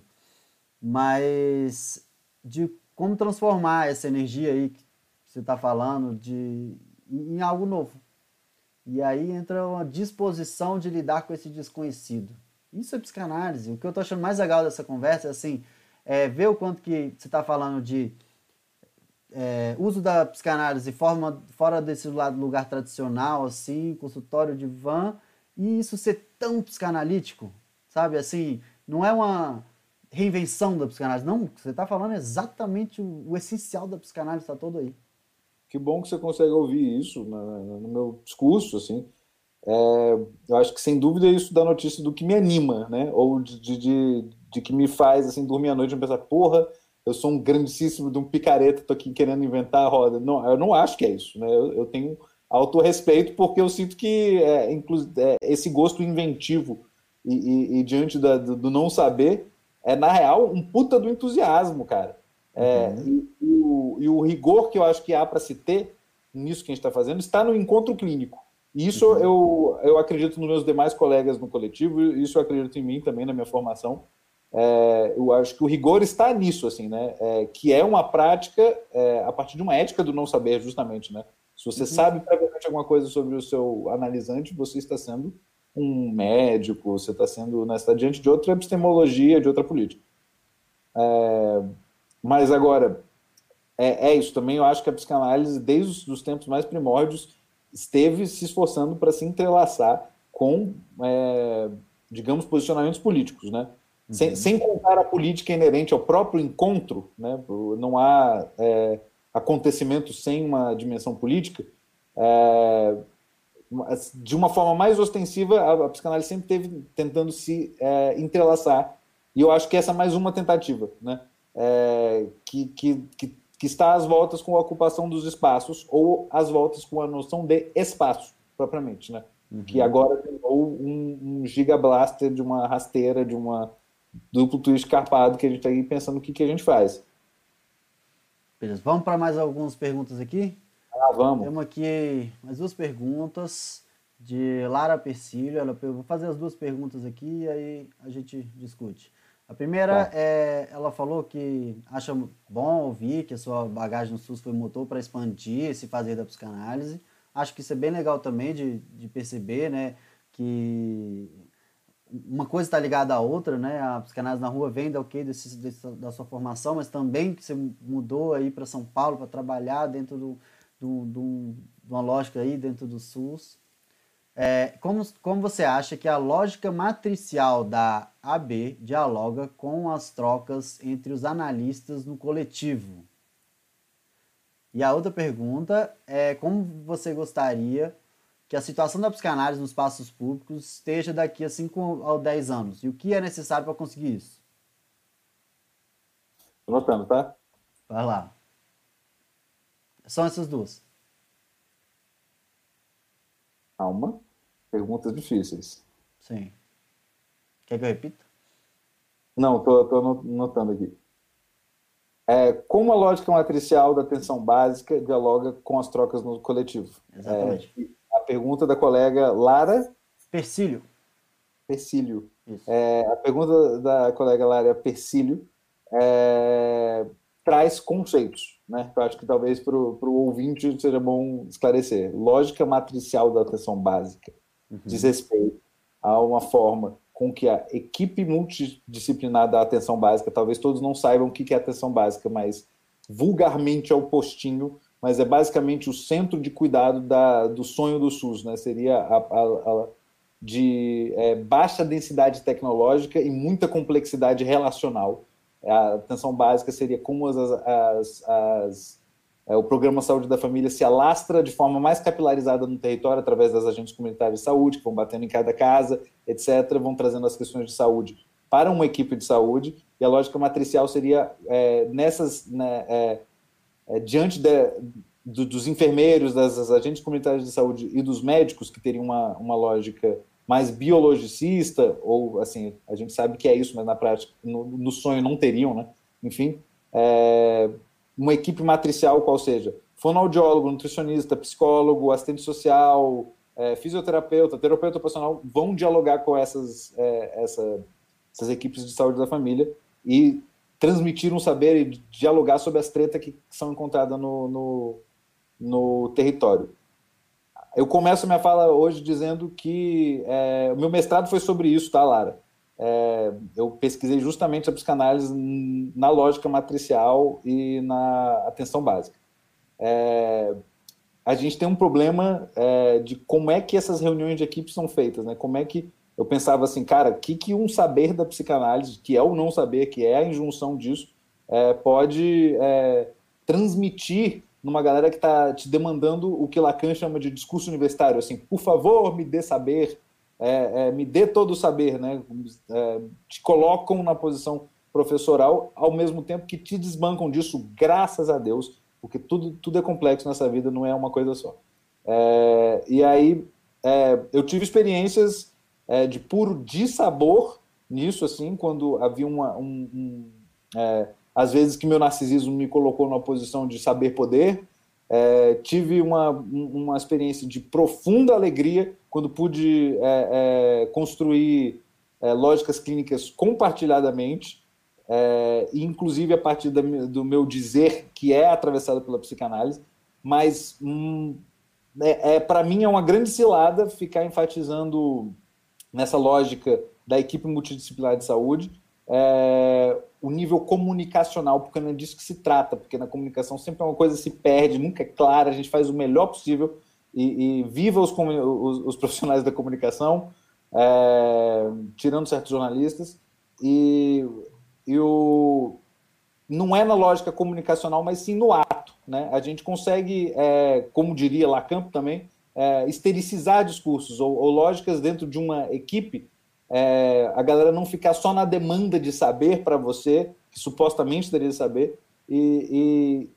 mas de como transformar essa energia aí que você está falando de, em algo novo. E aí entra uma disposição de lidar com esse desconhecido. Isso é psicanálise. O que eu estou achando mais legal dessa conversa é assim, é ver o quanto que você está falando de é, uso da psicanálise forma, fora desse lugar tradicional, assim, consultório de van, e isso ser tão psicanalítico sabe? Assim, não é uma reinvenção da psicanálise, não. Você está falando exatamente o, o, essencial da psicanálise, está todo aí. Que bom que você consegue ouvir isso no meu discurso, assim. É, eu acho que sem dúvida isso da notícia do que me anima, né? Ou de, de, de, que me faz assim dormir à noite e pensar, porra, eu sou um grandíssimo de um picareta, tô aqui querendo inventar a roda. Não, eu não acho que é isso, né? Eu, eu tenho autorrespeito porque eu sinto que é, é, esse gosto inventivo e, e, e diante da, do, do, não saber é na real um puta do entusiasmo, cara. É, uhum. e, e, o, e o rigor que eu acho que há para se ter nisso que a gente está fazendo está no encontro clínico. E isso uhum. eu, eu acredito nos meus demais colegas no coletivo, isso eu acredito em mim também, na minha formação. É, eu acho que o rigor está nisso, assim, né? É, que é uma prática é, a partir de uma ética do não saber, justamente, né? Se você uhum. sabe previamente alguma coisa sobre o seu analisante, você está sendo um médico, você está sendo, né, está diante de outra epistemologia, de outra política. É, mas agora, é, é, isso também. Eu acho que a psicanálise, desde os tempos mais primórdios, esteve se esforçando para se entrelaçar com, é, digamos, posicionamentos políticos, né? Uhum. Sem, sem, contar a política inerente ao próprio encontro, né? Não há é, acontecimento sem uma dimensão política. É, de uma forma mais ostensiva, a, a psicanálise sempre teve tentando se é, entrelaçar. E eu acho que essa é mais uma tentativa, né? É, que, que, que que está às voltas com a ocupação dos espaços ou às voltas com a noção de espaço, propriamente, né? Uhum. Que agora tem ou um, um gigablaster de uma rasteira, de uma duplo twist carpado, que a gente está aí pensando o que, que a gente faz. Beleza, vamos para mais algumas perguntas aqui? Ah, vamos. Temos aqui mais duas perguntas de Lara Persílio. Ela, eu vou fazer as duas perguntas aqui e aí a gente discute. A primeira é, ela falou que acha bom ouvir que a sua bagagem no SUS foi motor para expandir esse fazer da psicanálise. Acho que isso é bem legal também de, de perceber, né, que uma coisa está ligada à outra, né? A psicanálise na rua vem da ok desse, desse, da sua formação, mas também que você mudou aí para São Paulo para trabalhar dentro do, do, do, de uma lógica aí dentro do SUS. É, como, como você acha que a lógica matricial da AB dialoga com as trocas entre os analistas no coletivo? E a outra pergunta é como você gostaria que a situação da psicanálise nos espaços públicos esteja daqui a 5 ou 10 anos? E o que é necessário para conseguir isso? Estou notando, tá? Vai lá. São essas duas. Calma. Perguntas difíceis. Sim. Quer que eu repita? Não, estou notando aqui. É, como a lógica matricial da atenção básica dialoga com as trocas no coletivo? Exatamente. É, a pergunta da colega Lara Persílio. Persílio. É, a pergunta da colega Lara Persílio é, traz conceitos, né? Eu acho que talvez para o ouvinte seja bom esclarecer. Lógica matricial da atenção básica uhum. diz respeito a uma forma com que a equipe multidisciplinar da atenção básica, talvez todos não saibam o que é atenção básica, mas vulgarmente é o postinho, mas é basicamente o centro de cuidado da, do sonho do SUS, né? Seria a, a, a de é, baixa densidade tecnológica e muita complexidade relacional. A atenção básica seria como as, as, as o Programa Saúde da Família se alastra de forma mais capilarizada no território através das agentes comunitárias de saúde, que vão batendo em cada casa, etc., vão trazendo as questões de saúde para uma equipe de saúde, e a lógica matricial seria é, nessas, né, é, é diante de, do, dos enfermeiros, das, das, agentes comunitárias de saúde e dos médicos, que teriam uma, uma lógica mais biologicista, ou assim, a gente sabe que é isso, mas na prática, no, no sonho não teriam, né? Enfim, é, uma equipe matricial, qual seja fonoaudiólogo, nutricionista, psicólogo, assistente social, é, fisioterapeuta, terapeuta profissional, vão dialogar com essas, é, essa, essas equipes de saúde da família e transmitir um saber e dialogar sobre as tretas que são encontradas no, no, no território. Eu começo minha fala hoje dizendo que é, o meu mestrado foi sobre isso, tá, Lara? É, eu pesquisei justamente a psicanálise na lógica matricial e na atenção básica. É, a gente tem um problema é, de como é que essas reuniões de equipe são feitas, né? Como é que eu pensava assim, cara, o que, que um saber da psicanálise, que é o não saber, que é a injunção disso, é, pode é, transmitir numa galera que está te demandando o que Lacan chama de discurso universitário, assim, por favor, me dê saber, é, é, me dê todo o saber, né? É, te colocam na posição professoral, ao mesmo tempo que te desbancam disso, graças a Deus, porque tudo, tudo é complexo nessa vida, não é uma coisa só. É, e aí é, eu tive experiências é, de puro dissabor nisso, assim, quando havia uma, um, um às vezes que meu narcisismo me colocou numa posição de saber poder. É, tive uma, uma experiência de profunda alegria quando pude é, é, construir é, lógicas clínicas compartilhadamente, é, inclusive a partir da, do meu dizer que é atravessado pela psicanálise, mas hum, é, é para mim é uma grande cilada ficar enfatizando nessa lógica da equipe multidisciplinar de saúde nível comunicacional, porque não é disso que se trata, porque na comunicação sempre é uma coisa que se perde, nunca é clara, a gente faz o melhor possível e, e viva os, os, os, profissionais da comunicação, é, tirando certos jornalistas, e, e o, não é na lógica comunicacional, mas sim no ato. Né? A gente consegue, é, como diria Lacan também, é, estericizar discursos ou, ou lógicas dentro de uma equipe é, a galera não ficar só na demanda de saber para você, que supostamente deveria saber, e,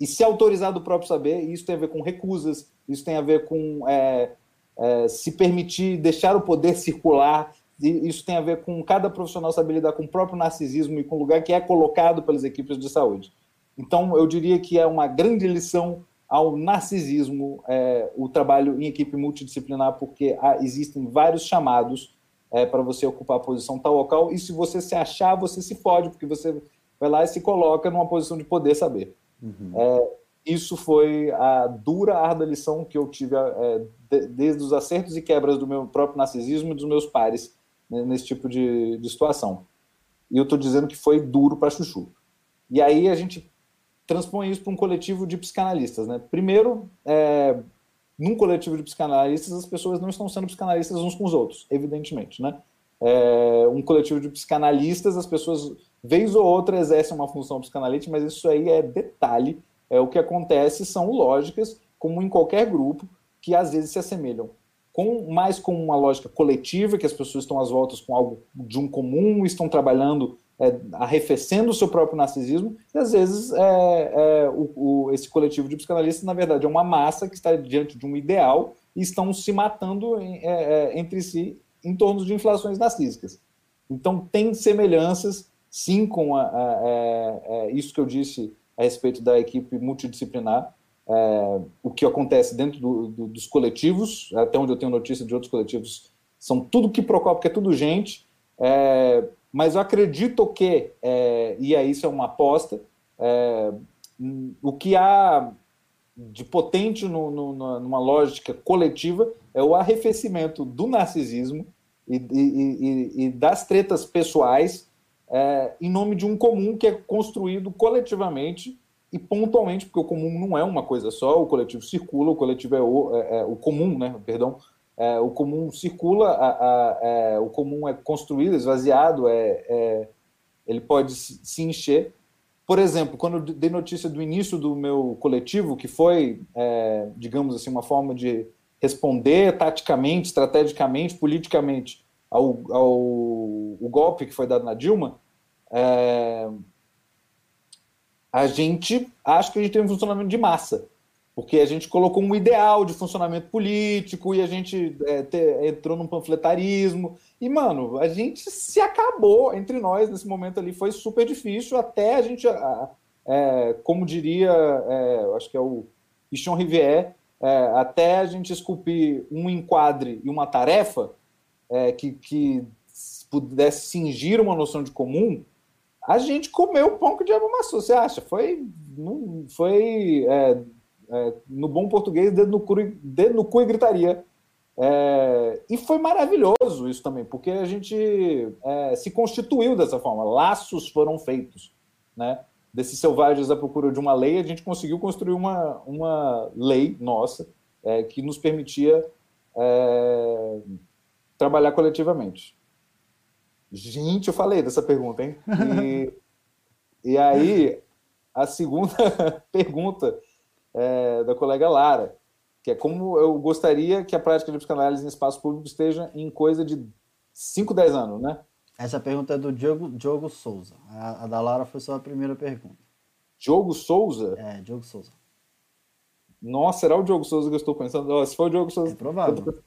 e, e, se autorizar do próprio saber, e isso tem a ver com recusas, isso tem a ver com é, é, se permitir deixar o poder circular, isso tem a ver com cada profissional saber lidar com o próprio narcisismo e com o lugar que é colocado pelas equipes de saúde. Então, eu diria que é uma grande lição ao narcisismo é, o trabalho em equipe multidisciplinar, porque há, existem vários chamados é, para você ocupar a posição tal local, e se você se achar, você se fode, porque você vai lá e se coloca numa posição de poder saber. Uhum. É, isso foi a dura, árdua lição que eu tive é, de, desde os acertos e quebras do meu próprio narcisismo e dos meus pares né, nesse tipo de, de situação. E eu estou dizendo que foi duro para Chuchu. E aí a gente transpõe isso para um coletivo de psicanalistas. Né? Primeiro, é, num coletivo de psicanalistas, as pessoas não estão sendo psicanalistas uns com os outros, evidentemente, né? É, um coletivo de psicanalistas, as pessoas, vez ou outra, exercem uma função psicanalítica, mas isso aí é detalhe. É, o que acontece são lógicas, como em qualquer grupo, que às vezes se assemelham. Com, mais com uma lógica coletiva, que as pessoas estão às voltas com algo de um comum, estão trabalhando é, arrefecendo o seu próprio narcisismo, e às vezes é, é, o, o, esse coletivo de psicanalistas, na verdade, é uma massa que está diante de um ideal e estão se matando em, é, é, entre si em torno de inflações narcísicas. Então, tem semelhanças, sim, com a, a, a, é, isso que eu disse a respeito da equipe multidisciplinar, o que acontece dentro do, do, dos coletivos, até onde eu tenho notícia de outros coletivos, são tudo que procura, porque é tudo gente, é, mas eu acredito que, é, e aí isso é uma aposta, é, o que há de potente no, no, numa lógica coletiva é o arrefecimento do narcisismo e, e, e, e das tretas pessoais é, em nome de um comum que é construído coletivamente e pontualmente, porque o comum não é uma coisa só, o coletivo circula, o coletivo é o, é, é o comum, né, perdão, é, o comum circula, a, a, é, o comum é construído, esvaziado, é, é ele pode se encher. Por exemplo, quando eu dei notícia do início do meu coletivo, que foi, é, digamos assim, uma forma de responder taticamente, estrategicamente, politicamente ao, ao o golpe que foi dado na Dilma, é, a gente acha que a gente tem um funcionamento de massa porque a gente colocou um ideal de funcionamento político e a gente é, te, entrou num panfletarismo. E, mano, a gente se acabou entre nós nesse momento ali. Foi super difícil até a gente, é, como diria, é, acho que é o Pichon Rivière, é, até a gente esculpir um enquadre e uma tarefa é, que, que pudesse cingir uma noção de comum, a gente comeu pão que o diabo amassou. Você acha? Foi, não, foi é, é, no bom português, dedo no, cu, dedo no cu e gritaria. É, e foi maravilhoso isso também, porque a gente é, se constituiu dessa forma, laços foram feitos, né? Desses selvagens à procura de uma lei, a gente conseguiu construir uma, uma lei nossa é, que nos permitia é, trabalhar coletivamente. Gente, eu falei dessa pergunta, hein? [LAUGHS] E, e aí, a segunda [LAUGHS] pergunta é, da colega Lara, que é como eu gostaria que a prática de psicanálise em espaço público esteja em coisa de 5, 10 anos, né? Essa pergunta é do Diogo, Diogo Souza. A, a da Lara foi só a primeira pergunta. Diogo Souza? É, Diogo Souza. Nossa, será o Diogo Souza que eu estou pensando? Oh, se for o Diogo Souza. É provável.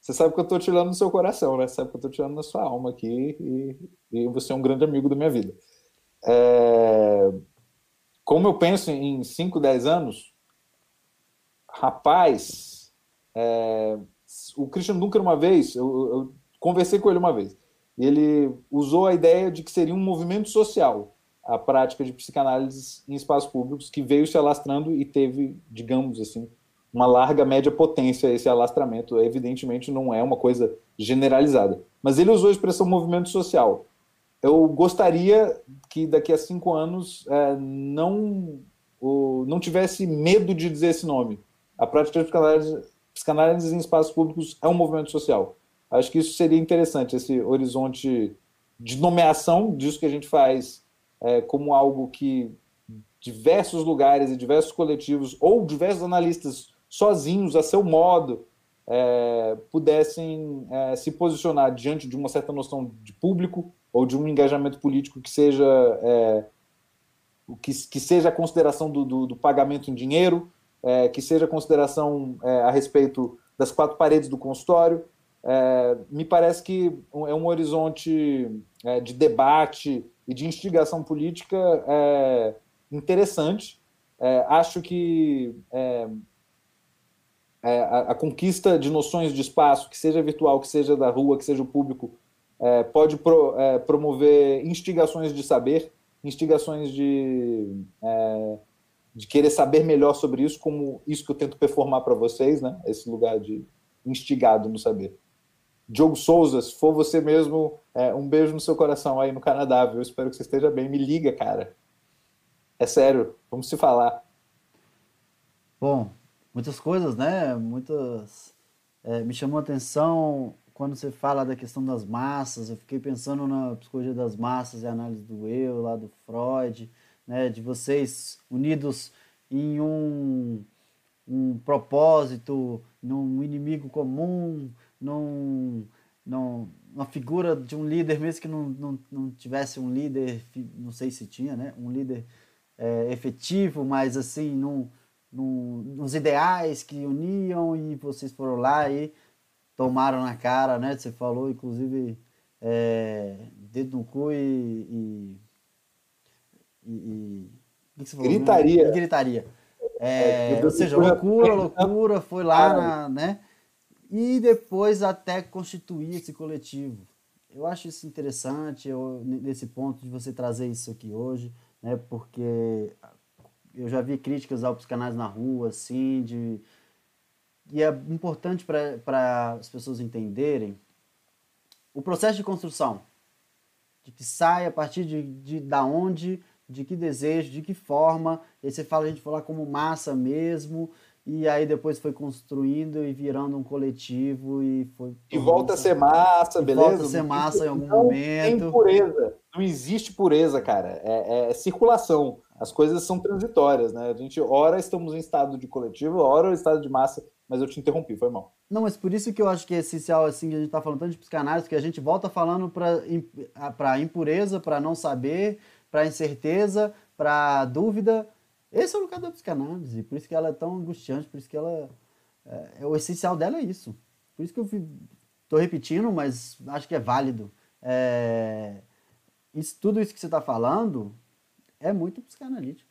Você sabe que eu estou tirando no seu coração, né? Você sabe que eu estou tirando na sua alma aqui e, e, você é um grande amigo da minha vida. É... Como eu penso em 5, 10 anos, rapaz, é... o Christian Dunker uma vez, eu, eu conversei com ele uma vez, ele usou a ideia de que seria um movimento social a prática de psicanálise em espaços públicos que veio se alastrando e teve, digamos assim, uma larga média potência esse alastramento. Evidentemente não é uma coisa generalizada. Mas ele usou a expressão movimento social. Eu gostaria que daqui a cinco anos é, não, não tivesse medo de dizer esse nome. A prática de psicanálise, psicanálise em espaços públicos é um movimento social. Acho que isso seria interessante, esse horizonte de nomeação disso que a gente faz é, como algo que diversos lugares e diversos coletivos ou diversos analistas sozinhos, a seu modo, é, pudessem é, se posicionar diante de uma certa noção de público ou de um engajamento político que seja é, que, que seja a consideração do, do, do pagamento em dinheiro, é, que seja consideração é, a respeito das quatro paredes do consultório. É, me parece que é um horizonte de debate e de instigação política interessante. acho que é, a, a, conquista de noções de espaço, que seja virtual, que seja da rua, que seja o público, é, pode pro, é, promover instigações de saber, instigações de, é, de querer saber melhor sobre isso, como isso que eu tento performar para vocês, né? esse lugar de instigado no saber. Diogo Souza, se for você mesmo, é, um beijo no seu coração aí no Canadá, viu? Espero que você esteja bem. Me liga, cara. É sério, vamos se falar. Bom, muitas coisas, né? Muitas. É, me chamou a atenção quando você fala da questão das massas. Eu fiquei pensando na psicologia das massas e análise do eu, lá do Freud, né? De vocês unidos em um, um propósito, num inimigo comum, num, num, uma figura de um líder, mesmo que não, não, não tivesse um líder, não sei se tinha, né? Um líder é, efetivo, mas assim, num no, nos ideais que uniam e vocês foram lá e tomaram na cara, né? Você falou, inclusive, é, dedo no cu e. e, e, e que gritaria. E gritaria. É, é, ou seja, loucura, [LAUGHS] loucura, foi lá, na, né? E depois até constituir esse coletivo. Eu acho isso interessante, eu, nesse ponto de você trazer isso aqui hoje, né? Porque eu já vi críticas aos canais na rua, assim, de... E é importante para as pessoas entenderem o processo de construção. De que sai a partir de, de da onde, de que desejo, de que forma. E aí você fala, a gente falar como massa mesmo, e aí depois foi construindo e virando um coletivo e foi. E volta a ser massa, beleza? Volta a ser massa em algum não momento. Tem pureza. Não existe pureza, cara. É, é circulação as coisas são transitórias, né? A gente, ora estamos em estado de coletivo, ora em estado de massa, mas eu te interrompi, foi mal. Não, mas por isso que eu acho que é essencial, assim, a gente tá falando tanto de psicanálise, que a gente volta falando para impureza, para não saber, para incerteza, para dúvida. Esse é o lugar da psicanálise, por isso que ela é tão angustiante, por isso que ela. É, é o essencial dela é isso. Por isso que eu estou repetindo, mas acho que é válido. É, isso, tudo isso que você está falando é muito psicanalítico.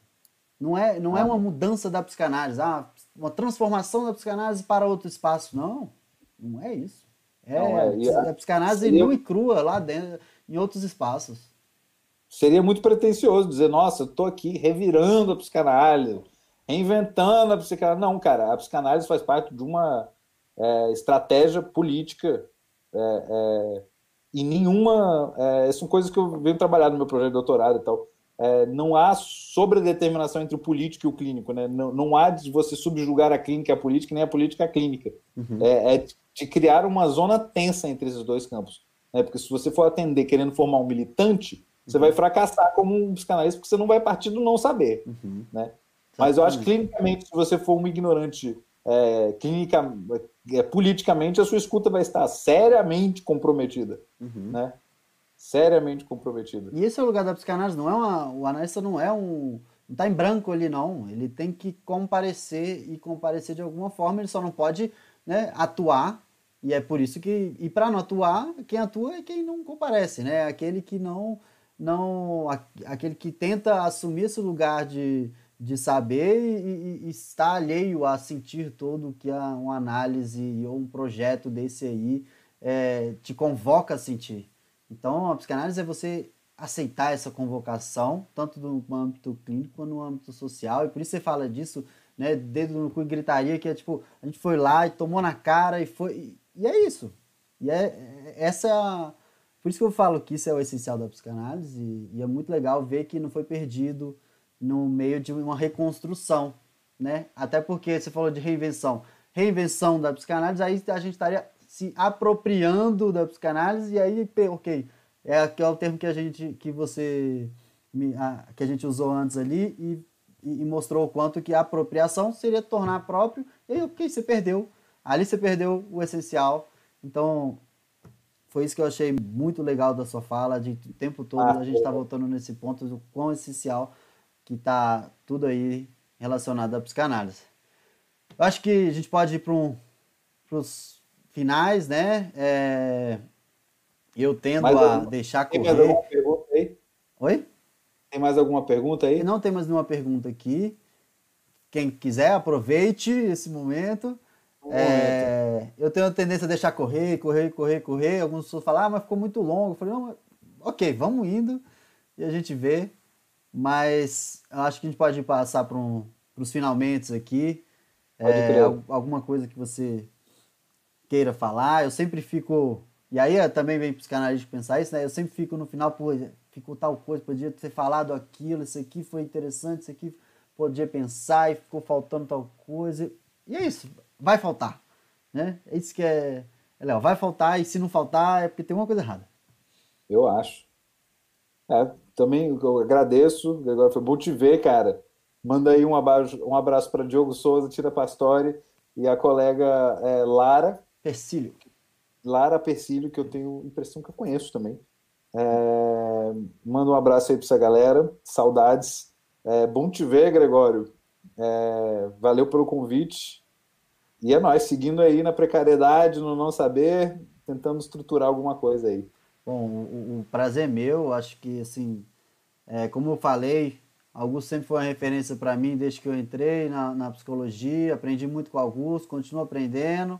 Não é, não é ah. é uma mudança da psicanálise, ah, uma transformação da psicanálise para outro espaço. Não, não é isso. É, não, é, é psicanálise seria... nua e crua lá dentro, em outros espaços. Seria muito pretencioso dizer, nossa, eu estou aqui revirando a psicanálise, reinventando a psicanálise. Não, cara, a psicanálise faz parte de uma é, estratégia política é, é e nenhuma. É, são coisas que eu venho trabalhar no meu projeto de doutorado e tal é, não há sobredeterminação entre o político e o clínico, né? não, não há de você subjugar a clínica a política, nem a política a clínica. Uhum. É, é, de criar uma zona tensa entre esses dois campos. Né? Porque se você for atender querendo formar um militante, você uhum. vai fracassar como um psicanalista, porque você não vai partir do não saber. Uhum. Né? Mas eu acho que clinicamente, se você for um ignorante é, clínica, é, politicamente, a sua escuta vai estar seriamente comprometida. Uhum. Né? Seriamente comprometida. E esse é o lugar da psicanálise, não é uma. O analista não é um. Não está em branco ali, não. Ele tem que comparecer e comparecer de alguma forma, ele só não pode né, atuar. E é por isso que. E para não atuar, quem atua é quem não comparece, né? Aquele que não. Não aquele que tenta assumir esse lugar de de saber e, e, estar alheio a sentir todo que uma análise ou um projeto desse aí é, te convoca a sentir. Então, a psicanálise é você aceitar essa convocação, tanto no âmbito clínico quanto no âmbito social, e por isso você fala disso, né, dedo no cu e gritaria, que é tipo, a gente foi lá e tomou na cara e foi, e é isso. E é, é essa é a, por isso que eu falo que isso é o essencial da psicanálise, e, é muito legal ver que não foi perdido, no meio de uma reconstrução, né? Até porque você falou de reinvenção. Reinvenção da psicanálise, aí a gente estaria se apropriando da psicanálise e aí, ok, é, que é o termo que a gente, que você, que a gente usou antes ali e, e mostrou o quanto que a apropriação seria tornar próprio e aí, ok, você perdeu. Ali você perdeu o essencial. Então, foi isso que eu achei muito legal da sua fala, de o tempo todo ah, a gente está voltando nesse ponto do quão essencial que está tudo aí relacionado à psicanálise. Eu acho que a gente pode ir para um, os finais, né? É, eu tendo mais a alguma, deixar correr. Tem mais alguma pergunta aí? Oi? Tem mais alguma pergunta aí? Não tem mais nenhuma pergunta aqui. Quem quiser, aproveite esse momento. É, eu tenho a tendência a deixar correr, correr, correr, correr. Alguns pessoas falam, ah, mas ficou muito longo. Eu falei, não, ok, vamos indo e a gente vê. Mas acho que a gente pode passar para um, os finalmente aqui. É, alguma coisa que você queira falar. Eu sempre fico. E aí também vem psicanalista pensar isso, né? Eu sempre fico no final, pô, ficou tal coisa, podia ter falado aquilo, isso aqui foi interessante, isso aqui podia pensar e ficou faltando tal coisa. E é isso, vai faltar. Né? É isso que é, é legal. Vai faltar, e se não faltar, é porque tem uma coisa errada. Eu acho. É, também eu agradeço. Agora foi bom te ver, cara. Manda aí um abraço, um abraço para Diogo Souza, Tira Pastori e a colega é, Lara. Persílio. Lara Persílio, que eu tenho impressão que eu conheço também. É, manda um abraço aí para essa galera. Saudades. É, bom te ver, Gregório. É, valeu pelo convite. E é nós, seguindo aí na precariedade, no não saber, tentando estruturar alguma coisa aí. Bom, o, o prazer é meu, acho que assim, é, como eu falei, Augusto sempre foi uma referência para mim desde que eu entrei na, na, psicologia, aprendi muito com Augusto, continuo aprendendo,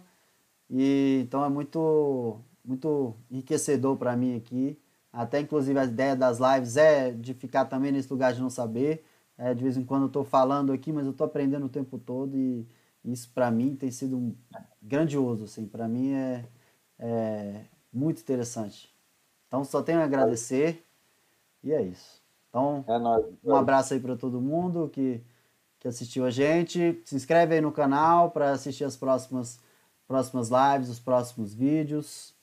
e então é muito, muito enriquecedor para mim aqui. Até inclusive a ideia das lives é de ficar também nesse lugar de não saber. É, de vez em quando eu estou falando aqui, mas eu estou aprendendo o tempo todo e isso para mim tem sido grandioso, assim, para mim é, é muito interessante. Então só tenho a agradecer e é isso. Então, é nóis. um abraço aí para todo mundo que, que assistiu a gente. Se inscreve aí no canal para assistir as próximas, próximas lives, os próximos vídeos.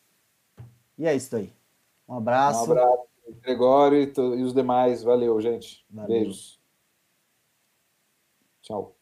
E é isso aí. Um abraço. Um abraço, Gregório e os demais. Valeu, gente. Valeu. Beijos. Tchau.